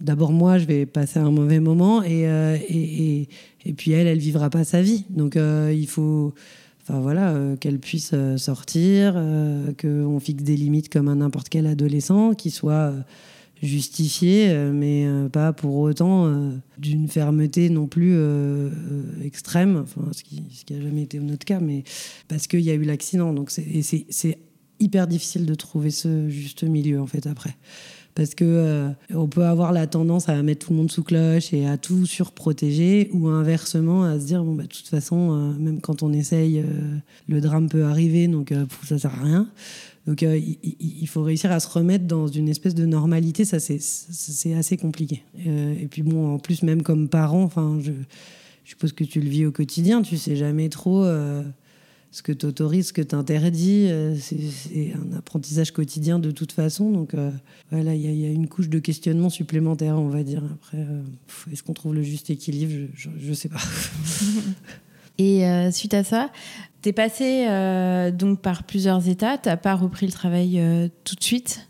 d'abord moi, je vais passer un mauvais moment et, et, et, puis elle, elle vivra pas sa vie. Donc il faut voilà, euh, qu'elle puisse euh, sortir, euh, qu'on fixe des limites comme un n'importe quel adolescent, qui soit justifié, mais pas pour autant d'une fermeté non plus extrême, enfin, ce qui n'a jamais été notre cas, mais parce qu'il y a eu l'accident. Donc c'est hyper difficile de trouver ce juste milieu en fait après. Parce que euh, on peut avoir la tendance à mettre tout le monde sous cloche et à tout surprotéger ou inversement à se dire bon bah de toute façon euh, même quand on essaye euh, le drame peut arriver donc ça sert à rien donc il, faut réussir à se remettre dans une espèce de normalité ça c'est assez compliqué et puis bon en plus même comme parent enfin je, suppose que tu le vis au quotidien tu sais jamais trop ce que tu autorises, ce que tu interdis. Euh, c'est un apprentissage quotidien de toute façon. Donc euh, voilà, il y, a une couche de questionnement supplémentaire, on va dire. Après, euh, est-ce qu'on trouve le juste équilibre? Je ne sais pas. (laughs) Et suite à ça, tu es passé donc par plusieurs états. Tu n'as pas repris le travail tout de suite.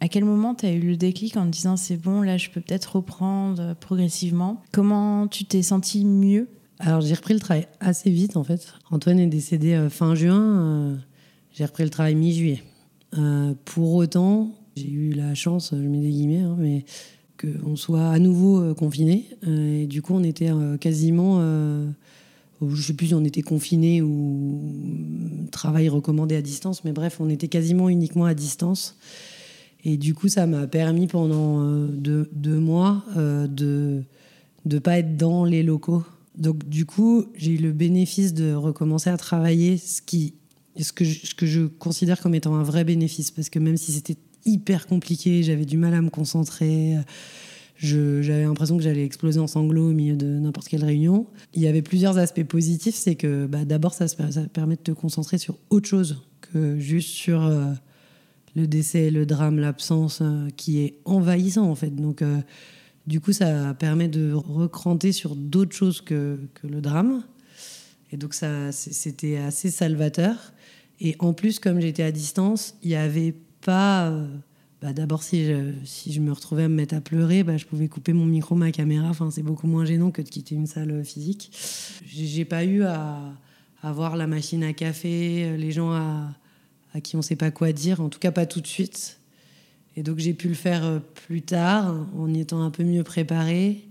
À quel moment tu as eu le déclic en te disant c'est bon, là je peux peut-être reprendre progressivement? Comment tu t'es senti mieux? Alors j'ai repris le travail assez vite en fait. Antoine est décédé euh, fin juin. Euh, j'ai repris le travail mi-juillet. Euh, pour autant, j'ai eu la chance, je mets des guillemets, hein, mais qu'on soit à nouveau confiné. et du coup, on était quasiment, je sais plus si on était confiné ou travail recommandé à distance, mais bref, on était quasiment uniquement à distance. Et du coup, ça m'a permis pendant deux, deux, mois de ne pas être dans les locaux donc du coup, j'ai eu le bénéfice de recommencer à travailler, ce, qui, ce, que ce que je considère comme étant un vrai bénéfice, parce que même si c'était hyper compliqué, j'avais du mal à me concentrer, j'avais l'impression que j'allais exploser en sanglots au milieu de n'importe quelle réunion. Il y avait plusieurs aspects positifs, c'est que bah, d'abord ça, permet de te concentrer sur autre chose que juste sur euh, le décès, le drame, l'absence, euh, qui est envahissant en fait. Donc euh, du coup, ça permet de recranter sur d'autres choses que, le drame. Et donc, ça, c'était assez salvateur. Et en plus, comme j'étais à distance, il n'y avait pas. Euh, bah, d'abord, si je, me retrouvais à me mettre à pleurer, bah, je pouvais couper mon micro, ma caméra. Enfin, c'est beaucoup moins gênant que de quitter une salle physique. J'ai pas eu à, avoir la machine à café, les gens à, qui on ne sait pas quoi dire, en tout cas pas tout de suite. Et donc j'ai pu le faire euh, plus tard, en y étant un peu mieux préparé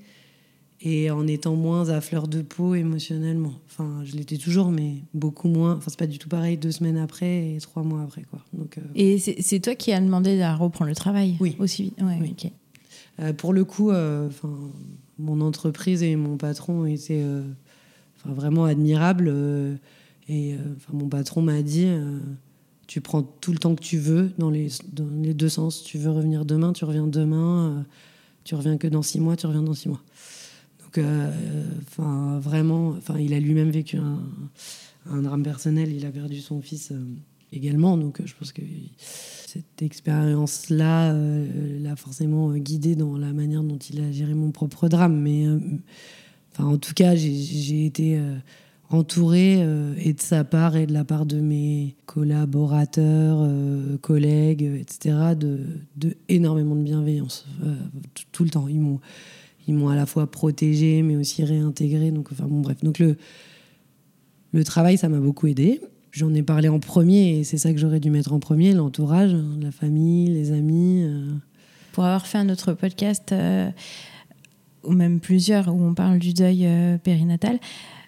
et en étant moins à fleur de peau émotionnellement. Enfin, je l'étais toujours, mais beaucoup moins. Enfin, c'est pas du tout pareil deux semaines après et trois mois après, quoi. Donc, euh, Et c'est toi qui as demandé à reprendre le travail Oui. Aussi vite? Oui. Euh, pour le coup, enfin, mon entreprise et mon patron étaient vraiment admirables. et mon patron m'a dit tu prends tout le temps que tu veux dans les, dans les deux sens. Tu veux revenir demain, tu reviens demain. Euh, tu reviens que dans six mois, tu reviens dans six mois. Donc, euh, enfin, vraiment, enfin, il a lui-même vécu un, drame personnel. Il a perdu son fils euh, également. Donc, je pense que cette expérience-là l'a forcément guidé dans la manière dont il a géré mon propre drame. Mais, enfin, en tout cas, j'ai été euh, et de sa part et de la part de mes collaborateurs, euh, collègues, etc., de, de, énormément de bienveillance euh, tout le temps. Ils m'ont, ils m'ont à la fois protégé, mais aussi réintégré. Donc, enfin bon, bref. Donc le, le travail, ça m'a beaucoup aidé. J'en ai parlé en premier et c'est ça que j'aurais dû mettre en premier, l'entourage, hein, la famille, les amis. Pour avoir fait un autre podcast, ou même plusieurs, où on parle du deuil périnatal,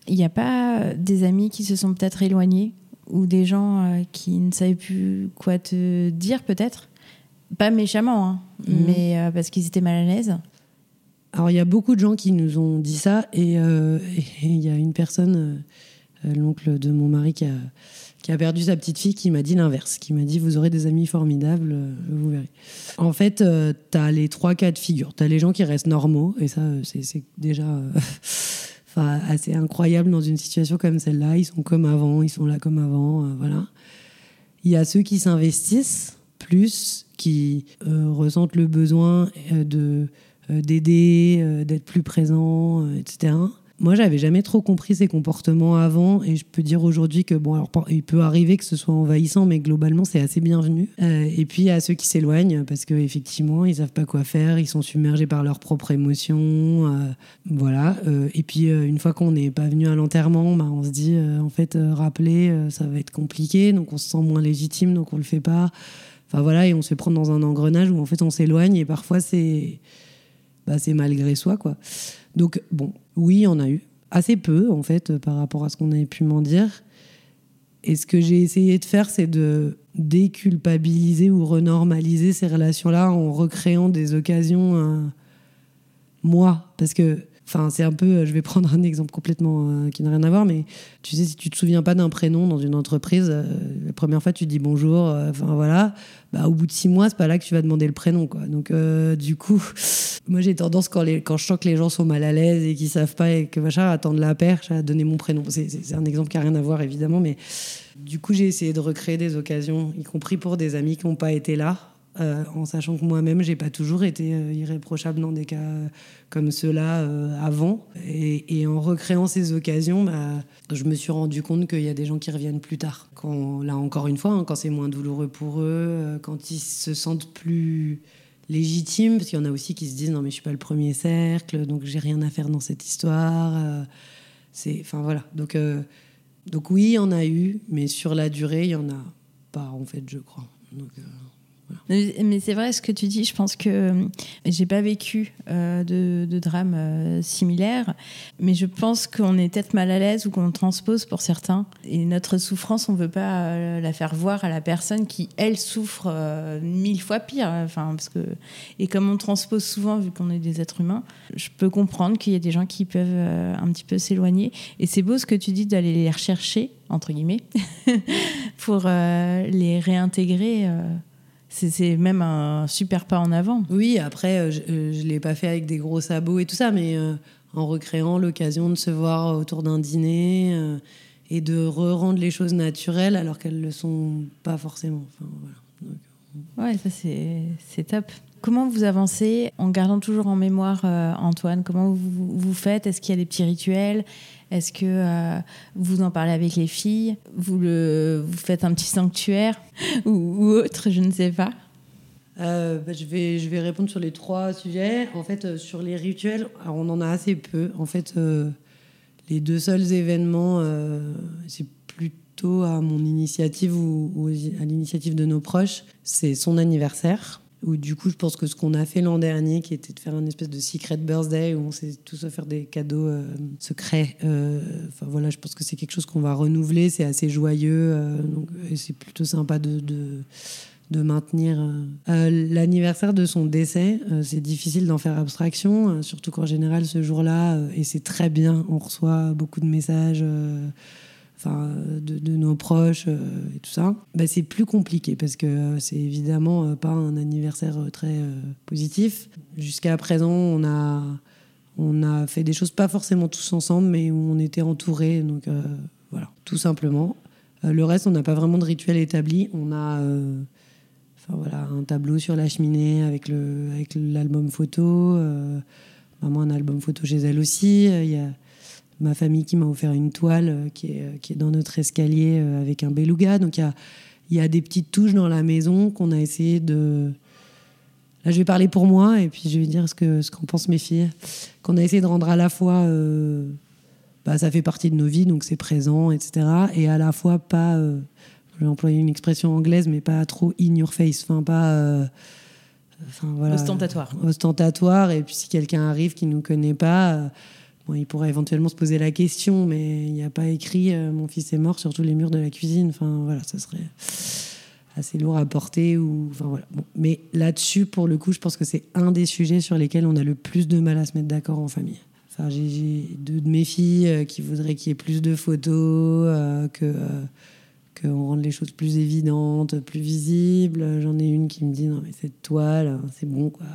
il n'y a pas des amis qui se sont peut-être éloignés ou des gens euh, qui ne savaient plus quoi te dire peut-être? Pas méchamment, hein, mhm. mais euh, parce qu'ils étaient mal à l'aise. Alors il y a beaucoup de gens qui nous ont dit ça et euh, (laughs) il y a une personne, l'oncle de mon mari qui a, qui a perdu sa petite fille, qui m'a dit l'inverse, qui m'a dit vous aurez des amis formidables, vous verrez. En fait, tu as les trois cas de figure. Tu as les gens qui restent normaux et ça c'est déjà... (laughs) assez incroyable dans une situation comme celle-là. Ils sont comme avant, ils sont là comme avant, euh, voilà. Il y a ceux qui s'investissent plus, qui euh, ressentent le besoin euh, de d'aider, d'être plus présents, etc. Moi, j'avais jamais trop compris ces comportements avant, et je peux dire aujourd'hui que bon, alors il peut arriver que ce soit envahissant, mais globalement, c'est assez bienvenu. Euh, et puis à ceux qui s'éloignent parce qu'effectivement, ils savent pas quoi faire, ils sont submergés par leurs propres émotions, euh, voilà. Euh, et puis une fois qu'on n'est pas venu à l'enterrement, bah, on se dit en fait rappeler, ça va être compliqué, donc on se sent moins légitime, donc on le fait pas. Enfin voilà, et on se prend dans un engrenage où en fait on s'éloigne et parfois c'est c'est malgré soi quoi. Donc bon, oui, on a eu assez peu en fait par rapport à ce qu'on avait pu m'en dire. Et ce que j'ai essayé de faire, c'est de déculpabiliser ou renormaliser ces relations-là en recréant des occasions, euh, moi. Parce que Enfin, c'est un peu, euh, je vais prendre un exemple complètement euh, qui n'a rien à voir, mais tu sais, si tu te souviens pas d'un prénom dans une entreprise, euh, la première fois tu dis bonjour, enfin voilà, bah, au bout de six mois, c'est pas là que tu vas demander le prénom. Donc, du coup, (laughs) moi j'ai tendance quand, les, quand je sens que les gens sont mal à l'aise et qu'ils savent pas et que machin, à attendre la perche, à donner mon prénom. C'est un exemple qui a rien à voir évidemment, mais du coup, j'ai essayé de recréer des occasions, y compris pour des amis qui n'ont pas été là euh, en sachant que moi-même, j'ai pas toujours été euh, irréprochable dans des cas euh, comme ceux-là avant. Et, en recréant ces occasions, bah, je me suis rendu compte qu'il y a des gens qui reviennent plus tard. Là, encore une fois, hein, quand c'est moins douloureux pour eux, quand ils se sentent plus légitimes, parce qu'il y en a aussi qui se disent non mais je suis pas le premier cercle, donc j'ai rien à faire dans cette histoire. enfin voilà. Donc, donc oui, il y en a eu, mais sur la durée, il y en a pas en fait, je crois. Mais c'est vrai ce que tu dis. Je pense que euh, j'ai pas vécu euh, de, de, drame euh, similaire, mais je pense qu'on est peut-être mal à l'aise ou qu'on transpose pour certains. Et notre souffrance, on veut pas la faire voir à la personne qui elle souffre mille fois pire. Enfin parce que et comme on transpose souvent vu qu'on est des êtres humains, je peux comprendre qu'il y a des gens qui peuvent un petit peu s'éloigner. Et c'est beau ce que tu dis d'aller les rechercher entre guillemets (laughs) pour les réintégrer c'est même un super pas en avant. Oui, après, euh, je ne l'ai pas fait avec des gros sabots et tout ça, mais euh, en recréant l'occasion de se voir autour d'un dîner euh, et de re-rendre les choses naturelles alors qu'elles ne le sont pas forcément. Enfin, voilà. ouais, ça c'est top. Comment vous avancez en gardant toujours en mémoire Antoine? Comment vous, faites? Est-ce qu'il y a des petits rituels? Est-ce que euh, vous en parlez avec les filles? Vous, faites un petit sanctuaire? (laughs) Ou, autre Je ne sais pas. Euh, bah, je, vais, répondre sur les trois sujets. En fait, euh, sur les rituels, on en a assez peu. En fait, les deux seuls événements, c'est plutôt à mon initiative ou à l'initiative de nos proches. C'est son anniversaire où du coup, je pense que ce qu'on a fait l'an dernier, qui était de faire une espèce de secret birthday, où on s'est tous offert des cadeaux euh, secrets, euh, voilà, je pense que c'est quelque chose qu'on va renouveler, c'est assez joyeux, euh, donc c'est plutôt sympa de, de, de maintenir. L'anniversaire de son décès, c'est difficile d'en faire abstraction, surtout qu'en général, ce jour-là, et c'est très bien, on reçoit beaucoup de messages enfin, de, nos proches euh, et tout ça, bah, c'est plus compliqué parce que euh, c'est évidemment euh, pas un anniversaire très positif. Jusqu'à présent, on a, on a fait des choses pas forcément tous ensemble, mais où on était entourés. Donc voilà, tout simplement. le reste, on n'a pas vraiment de rituel établi. On a voilà, un tableau sur la cheminée avec l'album avec photo. maman, un album photo chez elle aussi. A ma famille qui m'a offert une toile euh, qui est, euh, qui est dans notre escalier euh, avec un beluga. Donc il y a, y a des petites touches dans la maison qu'on a essayé de. Là, je vais parler pour moi et puis je vais dire ce qu'en ce qu'en pensent mes filles. Qu'on a essayé de rendre à la fois. bah, ça fait partie de nos vies, donc c'est présent, etc. Et à la fois pas. je vais employer une expression anglaise, mais pas trop in your face. Enfin, pas. Enfin, voilà, ostentatoire. Ostentatoire. Et puis si quelqu'un arrive qui ne nous connaît pas il pourrait éventuellement se poser la question, mais il n'y a pas écrit euh, Mon fils est mort sur tous les murs de la cuisine. Enfin, voilà, ça serait assez lourd à porter. Ou, enfin, voilà. Mais là-dessus, pour le coup, je pense que c'est un des sujets sur lesquels on a le plus de mal à se mettre d'accord en famille. Enfin, j'ai deux de mes filles euh, qui voudraient qu'il y ait plus de photos, euh, que qu'on rende les choses plus évidentes, plus visibles. J'en ai une qui me dit non mais cette toile, hein, c'est bon quoi.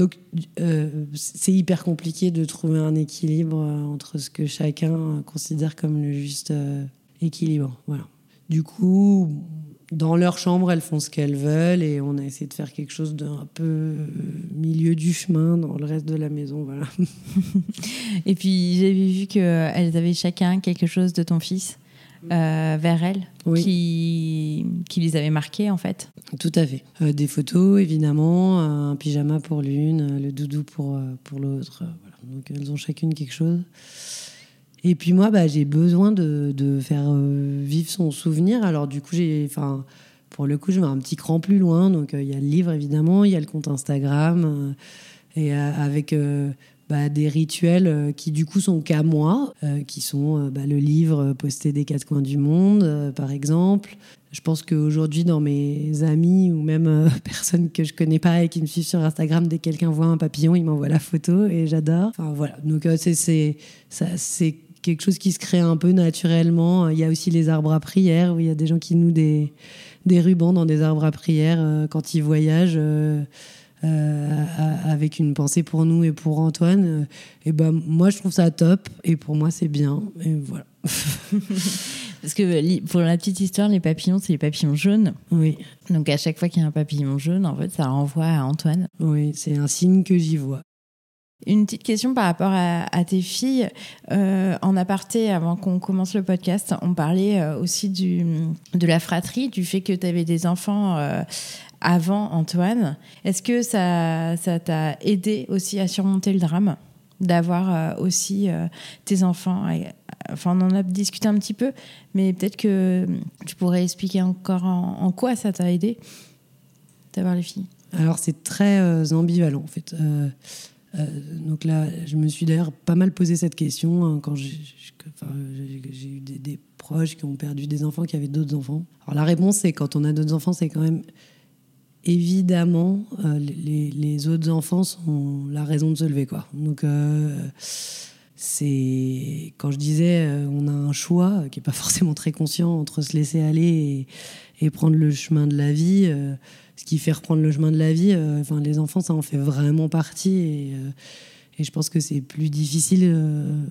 Donc, euh, c'est hyper compliqué de trouver un équilibre euh, entre ce que chacun considère comme le juste euh, équilibre. Voilà. Du coup, dans leur chambre, elles font ce qu'elles veulent et on a essayé de faire quelque chose d'un peu milieu du chemin dans le reste de la maison. Voilà. (laughs) et puis, j'ai vu qu'elles avaient chacun quelque chose de ton fils. Euh, vers elle qui, qui les avait marqués en fait. Tout à fait. Euh, des photos évidemment, un pyjama pour l'une, le doudou pour, euh, pour l'autre. Voilà. Donc elles ont chacune quelque chose. Et puis moi, bah, j'ai besoin de, de faire vivre son souvenir. Alors du coup, j'ai, enfin, pour le coup, je vais un petit cran plus loin. Donc, il y a le livre, évidemment, il y a le compte Instagram, et avec bah, des rituels qui, du coup, sont qu'à moi, qui sont bah, le livre posté des quatre coins du monde, par exemple. Je pense qu'aujourd'hui, dans mes amis ou même (laughs) personnes que je connais pas et qui me suivent sur Instagram, dès que quelqu'un voit un papillon, il m'envoie la photo et j'adore. Enfin, voilà. Donc, c'est quelque chose qui se crée un peu naturellement. Il y a aussi les arbres à prière, où il y a des gens qui nouent des, des rubans dans des arbres à prière euh, quand ils voyagent. Euh, euh, avec une pensée pour nous et pour Antoine, et ben moi je trouve ça top et pour moi c'est bien et voilà. (laughs) Parce que pour la petite histoire, les papillons c'est les papillons jaunes. Oui. Donc à chaque fois qu'il y a un papillon jaune, en fait ça renvoie à Antoine. Oui, c'est un signe que j'y vois. Une petite question par rapport à, tes filles. Euh, en aparté, avant qu'on commence le podcast, on parlait euh, aussi de la fratrie, du fait que tu avais des enfants euh, avant Antoine. Est-ce que ça t'a aidé aussi à surmonter le drame d'avoir aussi tes enfants? Enfin, on en a discuté un petit peu, mais peut-être que tu pourrais expliquer encore en, en quoi ça t'a aidé d'avoir les filles? Alors, c'est très ambivalent en fait. Euh, donc là, je me suis d'ailleurs pas mal posé cette question hein, quand j'ai eu des, proches qui ont perdu des enfants, qui avaient d'autres enfants. Alors la réponse, c'est quand on a d'autres enfants, c'est quand même évidemment euh, les, autres enfants sont la raison de se lever, quoi. Donc euh, c'est quand je disais on a un choix qui est pas (laughs) forcément très conscient entre se laisser aller et, et prendre le chemin de la vie ce qui fait reprendre le chemin de la vie. Euh, enfin, les enfants, ça en fait vraiment partie. Et, euh, je pense que c'est plus difficile euh,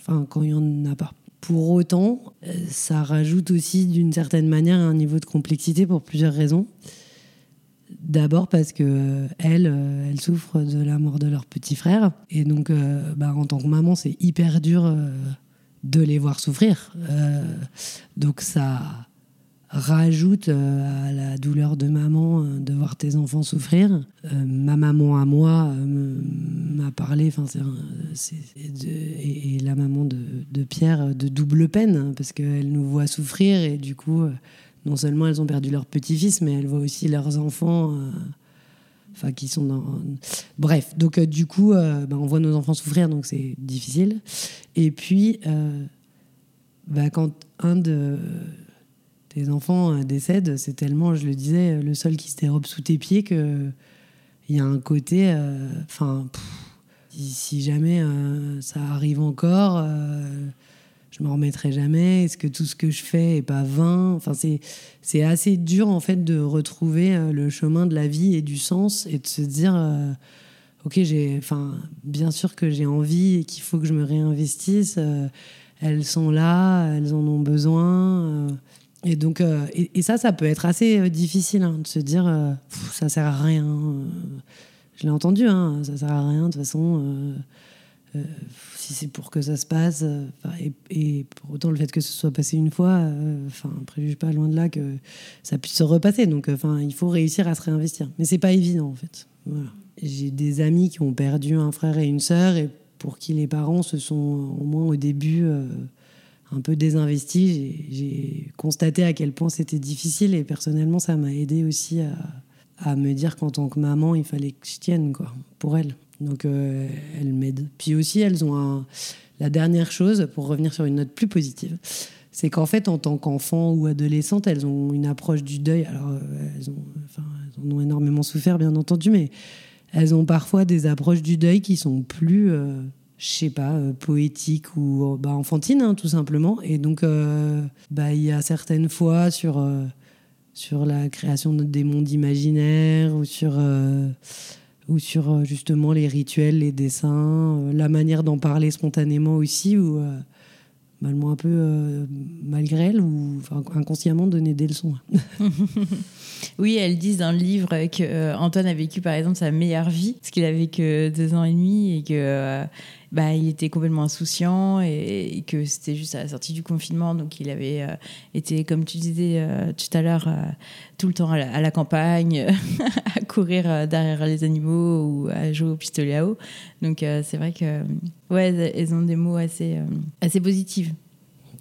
enfin, quand il n'y en a pas. Pour autant, ça rajoute aussi d'une certaine manière un niveau de complexité pour plusieurs raisons. D'abord parce que elles, elles souffrent de la mort de leur petit frère. Et donc, bah, en tant que maman, c'est hyper dur de les voir souffrir. donc ça rajoute euh, à la douleur de maman euh, de voir tes enfants souffrir. Euh, ma maman à moi m'a parlé, enfin et, la maman de, Pierre de double peine hein, parce qu'elle nous voit souffrir et du coup non seulement elles ont perdu leur petit-fils mais elles voient aussi leurs enfants. Enfin, qui sont. Bref, donc du coup, ben, on voit nos enfants souffrir, donc c'est difficile. Et puis, ben, quand un de, tes enfants euh, décèdent, c'est tellement, je le disais, le sol qui se dérobe sous tes pieds que il y a un côté, euh, enfin, si, jamais euh, ça arrive encore, je me remettrai jamais. Est-ce que tout ce que je fais est pas vain? Enfin, c'est c'est assez dur en fait de retrouver le chemin de la vie et du sens et de se dire. Ok, j'ai, enfin, bien sûr que j'ai envie et qu'il faut que je me réinvestisse. elles sont là, elles en ont besoin. Et donc, euh, et, ça, ça peut être assez euh, difficile hein, de se dire, euh, ça sert à rien. je l'ai entendu, hein, ça sert à rien de toute façon. si c'est pour que ça se passe, et, pour autant le fait que ce soit passé une fois, enfin, préjuge pas loin de là que ça puisse se repasser. Donc, enfin, il faut réussir à se réinvestir. Mais c'est pas évident en fait. J'ai des amis qui ont perdu un frère et une sœur et pour qui les parents se sont au moins au début un peu désinvesti, j'ai constaté à quel point c'était difficile et personnellement, ça m'a aidé aussi à, me dire qu'en tant que maman, il fallait que je tienne quoi, pour elle. Donc, euh, elle m'aide. Puis aussi, elles ont. La dernière chose, pour revenir sur une note plus positive, c'est qu'en fait, en tant qu'enfant ou adolescente, elles ont une approche du deuil. Alors, euh, elles, ont, enfin, en ont énormément souffert, bien entendu, mais elles ont parfois des approches du deuil qui sont plus... Euh, je sais pas, euh, poétique ou euh, bah, enfantine, hein, tout simplement. Et donc, euh, bah, il y a certaines fois sur, sur la création des mondes imaginaires ou sur, ou sur justement les rituels, les dessins, la manière d'en parler spontanément aussi, ou bah, malgré elle ou inconsciemment donner des leçons. (laughs) oui, elles disent dans le livre que Antoine a vécu par exemple sa meilleure vie, parce qu'il avait que deux ans et demi et que bah, il était complètement insouciant et, que c'était juste à la sortie du confinement. Donc, il avait euh, été, comme tu disais euh, tout à l'heure, euh, tout le temps à la, campagne, (laughs) à courir derrière les animaux ou à jouer au pistolet à eau. Donc, c'est vrai que, ouais, elles ont des mots assez, assez positifs.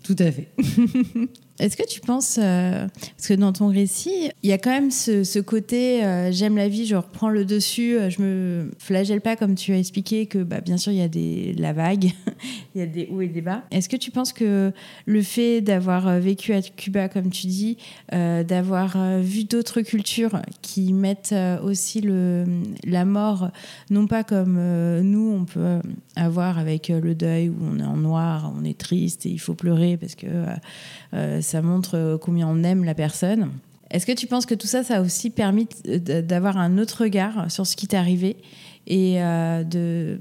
Tout à fait. (laughs) Est-ce que tu penses, euh, parce que dans ton récit, il y a quand même ce, côté euh, j'aime la vie, je reprends le dessus, euh, je me flagelle pas comme tu as expliqué que bah, bien sûr il y a des, la vague, (laughs) il y a des hauts et des bas. Est-ce que tu penses que le fait d'avoir vécu à Cuba, comme tu dis, d'avoir vu d'autres cultures qui mettent aussi le, la mort, non pas comme nous on peut avoir avec le deuil où on est en noir, on est triste et il faut pleurer parce que ça montre euh, combien on aime la personne. Est-ce que tu penses que tout ça, ça a aussi permis d'avoir un autre regard sur ce qui t'est arrivé et euh,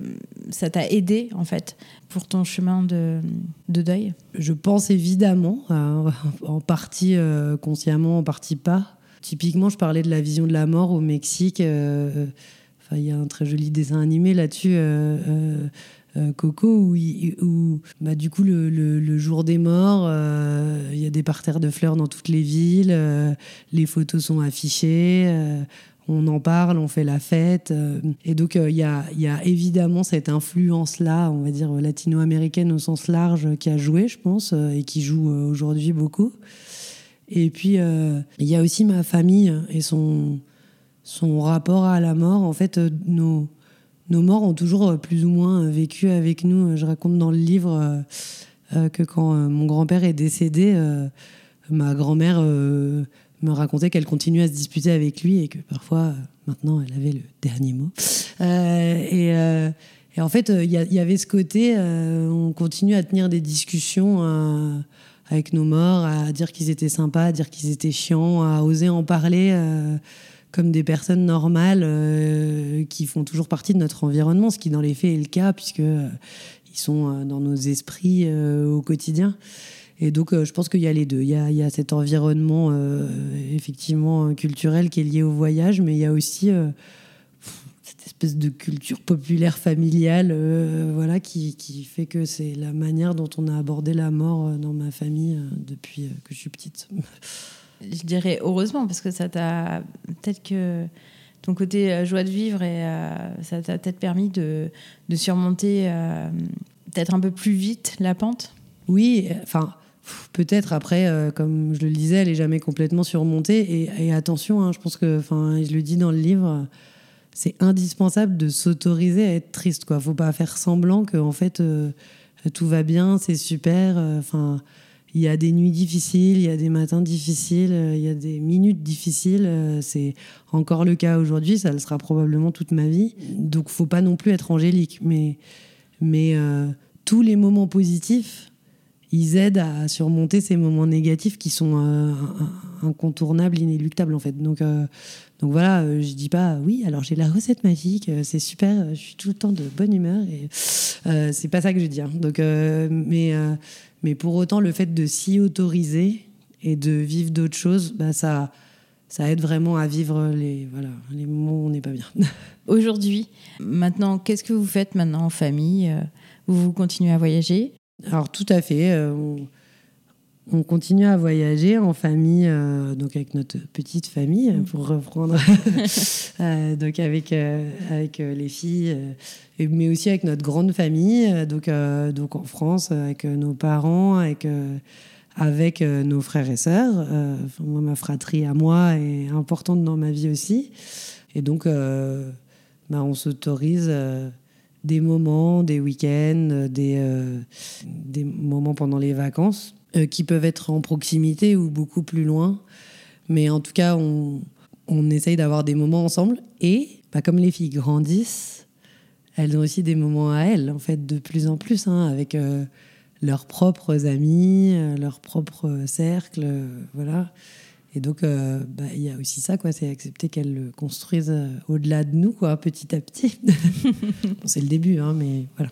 ça t'a aidé en fait pour ton chemin de, de deuil? Je pense évidemment, en partie euh, consciemment, en partie pas. Typiquement, je parlais de la vision de la mort au Mexique. il y a un très joli dessin animé là-dessus. Euh, Coco, où, bah, du coup, le, jour des morts, euh, il y a des parterres de fleurs dans toutes les villes, euh, les photos sont affichées, on en parle, on fait la fête. et donc, il y, a, évidemment cette influence-là, on va dire latino-américaine au sens large, qui a joué, je pense, et qui joue aujourd'hui beaucoup. Et puis, il y a aussi ma famille et son, son rapport à la mort. En fait, nos nos morts ont toujours euh, plus ou moins euh, vécu avec nous. Je raconte dans le livre euh, que quand mon grand-père est décédé, ma grand-mère me racontait qu'elle continuait à se disputer avec lui et que parfois, maintenant, elle avait le dernier mot. et, en fait, il y, avait ce côté, on continue à tenir des discussions avec nos morts, à dire qu'ils étaient sympas, à dire qu'ils étaient chiants, à oser en parler comme des personnes normales euh, qui font toujours partie de notre environnement, ce qui dans les faits est le cas puisque euh, ils sont euh, dans nos esprits au quotidien. Et donc, je pense qu'il y a les deux. Il y a, il cet environnement effectivement culturel qui est lié au voyage, mais il y a aussi cette espèce de culture populaire familiale, voilà, qui, fait que c'est la manière dont on a abordé la mort dans ma famille depuis que je suis petite (laughs) je dirais heureusement, parce que ça t'a peut-être que ton côté euh, joie de vivre et euh, ça t'a peut-être permis de, surmonter euh, peut-être un peu plus vite la pente. Oui, enfin. Peut-être après, comme je le disais, elle est jamais complètement surmontée. Et, attention, hein, je pense que, enfin, je le dis dans le livre, c'est indispensable de s'autoriser à être triste. Quoi, faut pas faire semblant que en fait tout va bien, c'est super. Il y a des nuits difficiles, il y a des matins difficiles, euh, il y a des minutes difficiles. Euh, c'est encore le cas aujourd'hui, ça le sera probablement toute ma vie. Donc, faut pas non plus être angélique, mais mais euh, tous les moments positifs, ils aident à surmonter ces moments négatifs qui sont incontournables, inéluctables en fait. Donc donc voilà, je dis pas oui, alors j'ai la recette magique, c'est super, je suis tout le temps de bonne humeur et c'est pas ça que je dis. Donc mais mais pour autant, le fait de s'y autoriser et de vivre d'autres choses, bah, ça, ça aide vraiment à vivre les, voilà, les moments où on n'est pas bien. (laughs) Aujourd'hui, maintenant, qu'est-ce que vous faites maintenant en famille? Vous, vous continuez à voyager? Alors tout à fait. Euh, on, continue à voyager en famille, euh, donc avec notre petite famille, pour reprendre, (laughs) euh, donc avec, avec les filles mais aussi avec notre grande famille, euh, donc, euh, donc en France, avec euh, nos parents, avec, avec nos frères et sœurs. moi, ma fratrie à moi est importante dans ma vie aussi. Et donc, bah, on s'autorise des moments, des week-ends, des, des moments pendant les vacances, qui peuvent être en proximité ou beaucoup plus loin. Mais en tout cas, on, essaye d'avoir des moments ensemble. Et bah, comme les filles grandissent, elles ont aussi des moments à elles, en fait, de plus en plus, hein, avec euh, leurs propres amis, euh, leurs propres cercles, euh, voilà. Et donc, bah, il y a aussi ça, quoi, c'est accepter qu'elles le construisent au-delà de nous, quoi, petit à petit. (laughs) c'est le début, hein, mais voilà.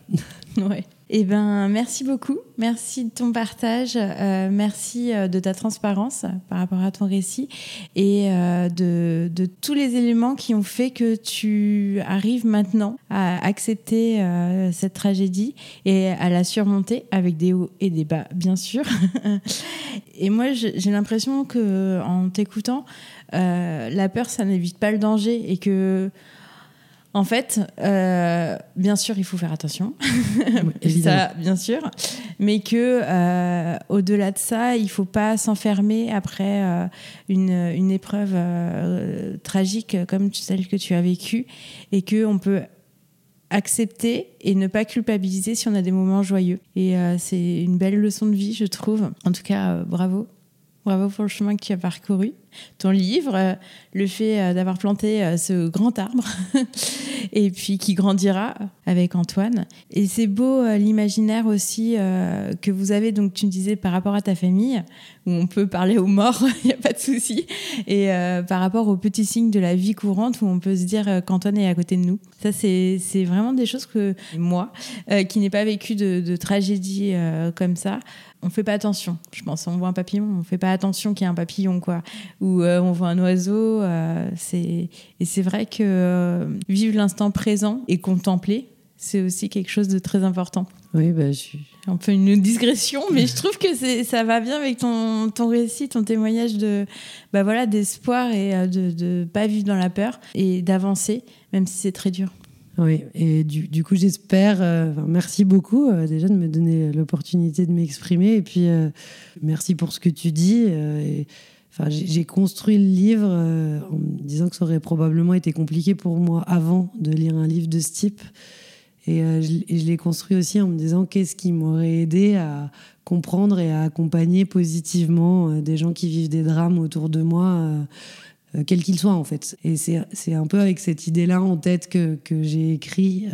Ouais. Eh ben, merci beaucoup. Merci de ton partage. Euh, merci euh, de ta transparence par rapport à ton récit et euh, de, de, tous les éléments qui ont fait que tu arrives maintenant à accepter cette tragédie et à la surmonter avec des hauts et des bas, bien sûr. (laughs) et moi, j'ai l'impression que en t'écoutant, la peur, ça n'évite pas le danger et que En fait, euh, bien sûr, il faut faire attention, (laughs) évidemment. ça, bien sûr, mais que euh, au-delà de ça, il faut pas s'enfermer après euh, une, une épreuve tragique comme celle que tu as vécue, et que on peut accepter et ne pas culpabiliser si on a des moments joyeux. Et c'est une belle leçon de vie, je trouve. En tout cas, bravo. Bravo pour le chemin que tu as parcouru. Ton livre, euh, le fait euh, d'avoir planté euh, ce grand arbre, (laughs) et puis qui grandira avec Antoine. Et c'est beau l'imaginaire aussi que vous avez, donc tu me disais par rapport à ta famille, où on peut parler aux morts, (laughs) il n'y a pas de souci, et par rapport aux petits signes de la vie courante, où on peut se dire qu'Antoine est à côté de nous. Ça, c'est vraiment des choses que moi, qui n'ai pas vécu de, tragédie comme ça, on fait pas attention. Je pense, on voit un papillon, on fait pas attention qu'il y a un papillon, quoi. Ou euh, on voit un oiseau. euh, c'est et c'est vrai que euh, vivre l'instant présent et contempler, c'est aussi quelque chose de très important. Oui, bah, je suis. Un peu une digression, mais je trouve que c'est ça va bien avec ton, ton récit, ton témoignage de bah voilà d'espoir et de de pas vivre dans la peur et d'avancer, même si c'est très dur. Oui, et du, du coup, j'espère. euh, merci beaucoup euh, déjà de me donner l'opportunité de m'exprimer. Et puis, euh, merci pour ce que tu dis. et, enfin, j'ai construit le livre euh, en me disant que ça aurait probablement été compliqué pour moi avant de lire un livre de ce type. Et, euh, je, l'ai construit aussi en me disant qu'est-ce qui m'aurait aidé à comprendre et à accompagner positivement euh, des gens qui vivent des drames autour de moi. euh, euh, quel qu'il soit en fait. Et c'est un peu avec cette idée-là en tête que, que j'ai écrit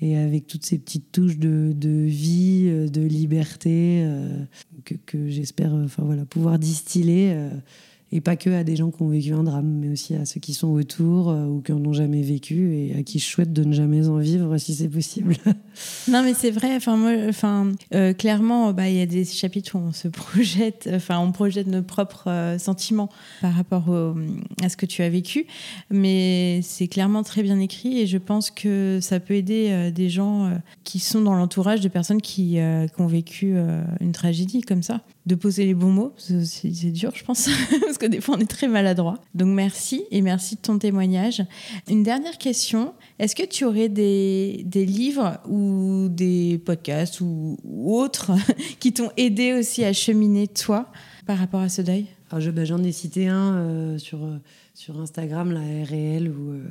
et avec toutes ces petites touches de, vie, euh, de liberté euh, que, que j'espère euh, enfin, voilà, pouvoir distiller. Et pas que à des gens qui ont vécu un drame, mais aussi à ceux qui sont autour euh, ou qui en ont jamais vécu et à qui je souhaite de ne jamais en vivre si c'est possible. (laughs) Non, mais c'est vrai. Enfin, euh, clairement, bah, il y a des chapitres où on se (laughs) projette, enfin, on projette nos propres euh, sentiments par rapport à ce que tu as vécu. Mais c'est clairement très bien écrit et je pense que ça peut aider des gens qui sont dans l'entourage de personnes qui, qui ont vécu une tragédie comme ça. De poser les bons mots, c'est dur, je pense, (laughs) parce que des fois, on est très maladroit. Donc, merci et merci de ton témoignage. Une dernière question. Est-ce que tu aurais des, des livres ou des podcasts ou, autres (laughs) qui t'ont aidé aussi à cheminer toi par rapport à ce deuil? Je- bah, J'en ai cité un euh, sur, euh, sur Instagram, la RL, où euh,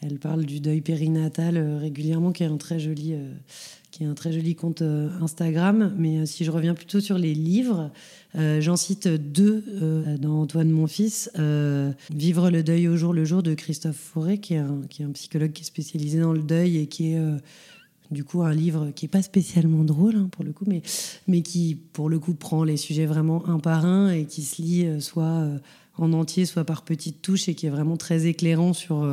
elle parle du deuil périnatal régulièrement, qui est un très joli, qui est un très joli compte euh, Instagram. Mais euh, si je reviens plutôt sur les livres, euh, j'en cite deux dans Antoine mon fils. Euh, Vivre le deuil au jour le jour de Christophe Fauré, qui est un, psychologue qui est spécialisé dans le deuil et qui est du coup un livre qui est pas spécialement drôle hein, pour le coup, mais mais qui pour le coup prend les sujets vraiment un par un et qui se lit soit en entier, soit par petites touches et qui est vraiment très éclairant sur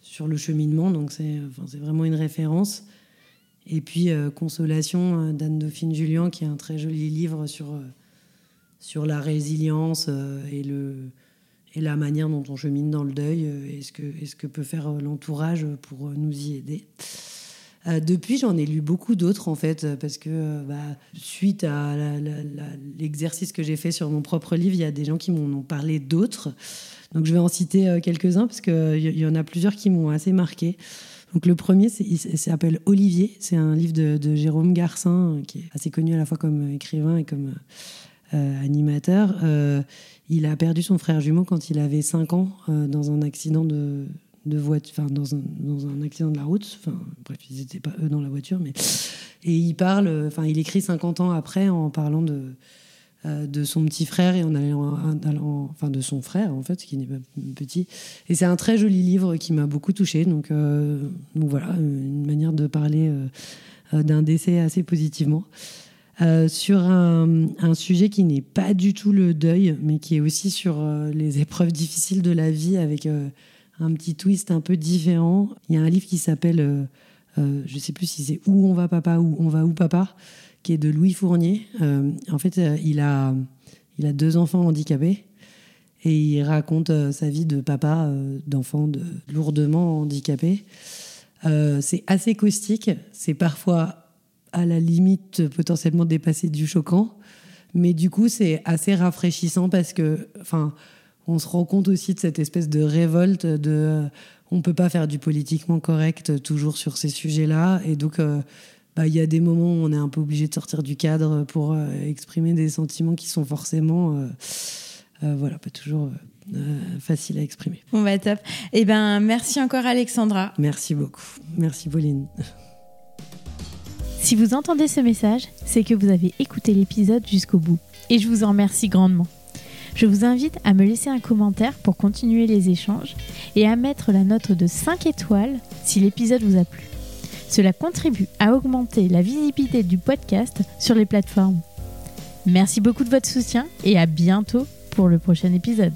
sur le cheminement. Donc c'est enfin, vraiment une référence. Et puis euh, Consolation euh, d'Anne Dauphine Julien, qui est un très joli livre sur euh, sur la résilience et le et la manière dont on chemine dans le deuil et ce que, ce que peut faire l'entourage pour nous y aider. Depuis, j'en ai lu beaucoup d'autres en fait, parce que bah, suite à l'exercice que j'ai fait sur mon propre livre, il y a des gens qui m'en ont parlé d'autres. Donc je vais en citer quelques-uns, parce qu'il y, y en a plusieurs qui m'ont assez marqué. Donc le premier, s'appelle Olivier. C'est un livre de, Jérôme Garcin, euh, qui est assez connu à la fois comme écrivain et comme euh, animateur. Euh, il a perdu son frère jumeau quand il avait 5 ans euh, dans un accident de, voiture, enfin dans un, accident de la route. Enfin, bref, ils n'étaient pas eux dans la voiture, mais et il parle, euh, enfin, il écrit 50 ans après en parlant de euh, de son petit frère et en allant, en allant- enfin de son frère en fait, qui n'est pas petit. Et c'est un très joli livre qui m'a beaucoup touchée. Donc, euh, donc voilà, une manière de parler euh, euh, d'un décès assez positivement. Euh, sur un, sujet qui n'est pas du tout le deuil, mais qui est aussi sur euh, les épreuves difficiles de la vie avec euh, un petit twist un peu différent. Il y a un livre qui s'appelle, euh, euh, je sais plus si c'est Où on va papa ou On va où papa, qui est de Louis Fournier. Euh, en fait, euh, il, a, il a deux enfants handicapés et il raconte euh, sa vie de papa d'enfant de, lourdement handicapé. C'est assez caustique, c'est parfois à la limite potentiellement dépassé du choquant, mais du coup c'est assez rafraîchissant parce que, on se rend compte aussi de cette espèce de révolte de, on peut pas faire du politiquement correct toujours sur ces sujets-là. Et donc, bah, il y a des moments où on est un peu obligé de sortir du cadre pour exprimer des sentiments qui sont forcément, voilà, pas toujours facile à exprimer. Bon bah top. Eh ben merci encore Alexandra. Merci beaucoup. Merci Pauline. (laughs) Si vous entendez ce message, c'est que vous avez écouté l'épisode jusqu'au bout. Et je vous en remercie grandement. Je vous invite à me laisser un commentaire pour continuer les échanges et à mettre la note de 5 étoiles si l'épisode vous a plu. Cela contribue à augmenter la visibilité du podcast sur les plateformes. Merci beaucoup de votre soutien et à bientôt pour le prochain épisode.